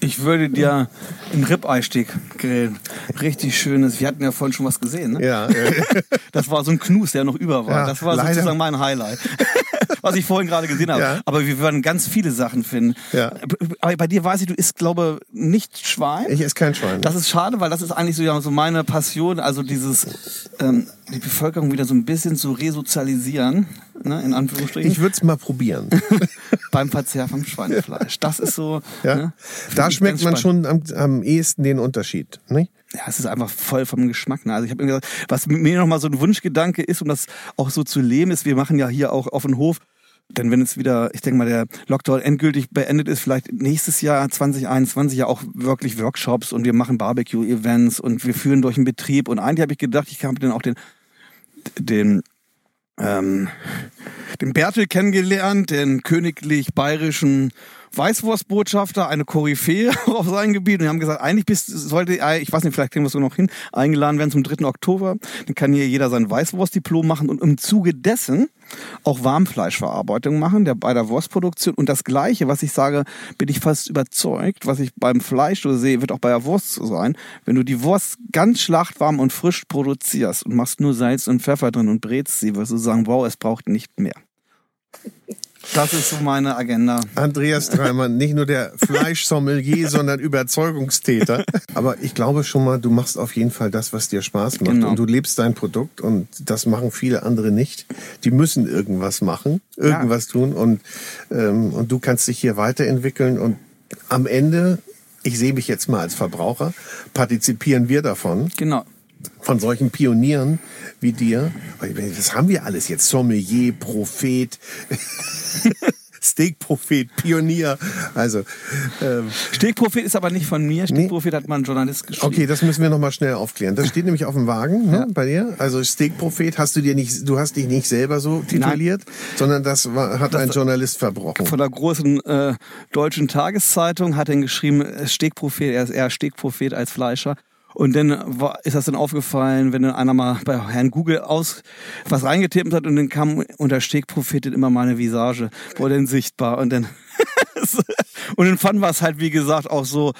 Ich würde dir einen Ribbeisteg grillen. Richtig schönes. Wir hatten ja vorhin schon was gesehen, ne? Ja. das war so ein Knus, der noch über war. Ja, das war leider. sozusagen mein Highlight. Was ich vorhin gerade gesehen habe. Ja. Aber wir werden ganz viele Sachen finden. Ja. Aber bei dir weiß ich, du isst, glaube nicht Schwein. Ich esse kein Schwein. Das ist schade, weil das ist eigentlich so, ja, so meine Passion, also dieses ähm, die Bevölkerung wieder so ein bisschen zu resozialisieren, ne, in Anführungsstrichen. Ich würde es mal probieren. Beim Verzehr vom Schweinefleisch. Das ist so. Ja. Ne, da schmeckt man schon am, am ehesten den Unterschied. Nicht? Ja, es ist einfach voll vom Geschmack. Ne? Also ich habe mir gesagt, was mir nochmal so ein Wunschgedanke ist, um das auch so zu leben, ist, wir machen ja hier auch auf dem Hof denn wenn es wieder, ich denke mal, der Lockdown endgültig beendet ist, vielleicht nächstes Jahr 2021 ja auch wirklich Workshops und wir machen Barbecue-Events und wir führen durch den Betrieb. Und eigentlich habe ich gedacht, ich habe dann auch den, den ähm, den Bertel kennengelernt, den königlich bayerischen Weißwurstbotschafter, eine Koryphäe auf seinem Gebiet. Und die haben gesagt, eigentlich bist, sollte, ich weiß nicht, vielleicht kriegen wir es noch hin, eingeladen werden zum 3. Oktober. Dann kann hier jeder sein Weißwurstdiplom machen und im Zuge dessen auch Warmfleischverarbeitung machen, der, bei der Wurstproduktion. Und das Gleiche, was ich sage, bin ich fast überzeugt, was ich beim Fleisch so sehe, wird auch bei der Wurst so sein. Wenn du die Wurst ganz schlachtwarm und frisch produzierst und machst nur Salz und Pfeffer drin und brätst sie, wirst du sagen, wow, es braucht nicht mehr. Das ist so meine Agenda. Andreas Dreimann, nicht nur der Fleischsommelier, sondern Überzeugungstäter. Aber ich glaube schon mal, du machst auf jeden Fall das, was dir Spaß macht. Genau. Und du lebst dein Produkt und das machen viele andere nicht. Die müssen irgendwas machen, irgendwas ja. tun und, ähm, und du kannst dich hier weiterentwickeln und am Ende, ich sehe mich jetzt mal als Verbraucher, partizipieren wir davon. Genau von solchen Pionieren wie dir. Das haben wir alles jetzt. Sommelier, Prophet. Steakprophet, Pionier. Also ähm, Steakprophet ist aber nicht von mir. Steakprophet nee. hat mal ein Journalist geschrieben. Okay, das müssen wir noch mal schnell aufklären. Das steht nämlich auf dem Wagen ne, ja. bei dir. Also Steakprophet hast du dir nicht, du hast dich nicht selber so tituliert, Nein. sondern das war, hat das ein Journalist verbrochen. Von der großen äh, deutschen Tageszeitung hat er geschrieben, Steakprophet, er ist eher Steakprophet als Fleischer. Und dann war, ist das dann aufgefallen, wenn dann einer mal bei Herrn Google aus was reingetippt hat und dann kam unter Stegprophetin immer mal eine Visage, wurde dann sichtbar und dann und dann fanden wir es halt, wie gesagt, auch so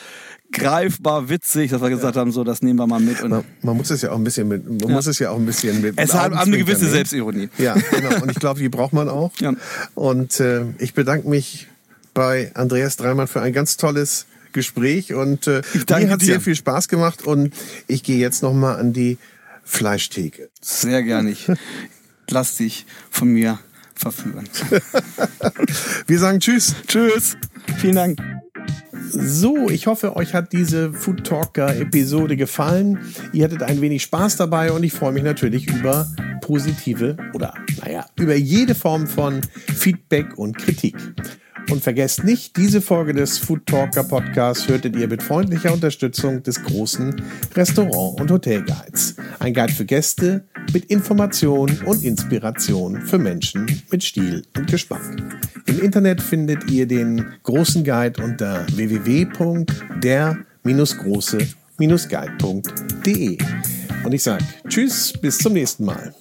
greifbar witzig, dass wir gesagt haben, so, das nehmen wir mal mit. Und Man, man muss es ja auch ein bisschen mit, man muss es ja auch ein bisschen mit. es hat eine gewisse nehmen. Selbstironie. Ja, genau. Und ich glaube, die braucht man auch. Ja. Und äh, ich bedanke mich bei Andreas Dreimann für ein ganz tolles Gespräch und äh, danke mir hat sehr viel Spaß gemacht und ich gehe jetzt noch mal an die Fleischtheke. Sehr gerne. Ich lass dich von mir verführen. Wir sagen Tschüss. Tschüss. Vielen Dank. So, ich hoffe, euch hat diese Food Talker Episode gefallen. Ihr hattet ein wenig Spaß dabei und ich freue mich natürlich über positive oder, naja, über jede Form von Feedback und Kritik. Und vergesst nicht, diese Folge des Food Talker Podcasts hörtet ihr mit freundlicher Unterstützung des großen Restaurant- und Hotelguides. Ein Guide für Gäste mit Information und Inspiration für Menschen mit Stil und Geschmack. Im Internet findet ihr den großen Guide unter www.der-große-guide.de. Und ich sage Tschüss, bis zum nächsten Mal.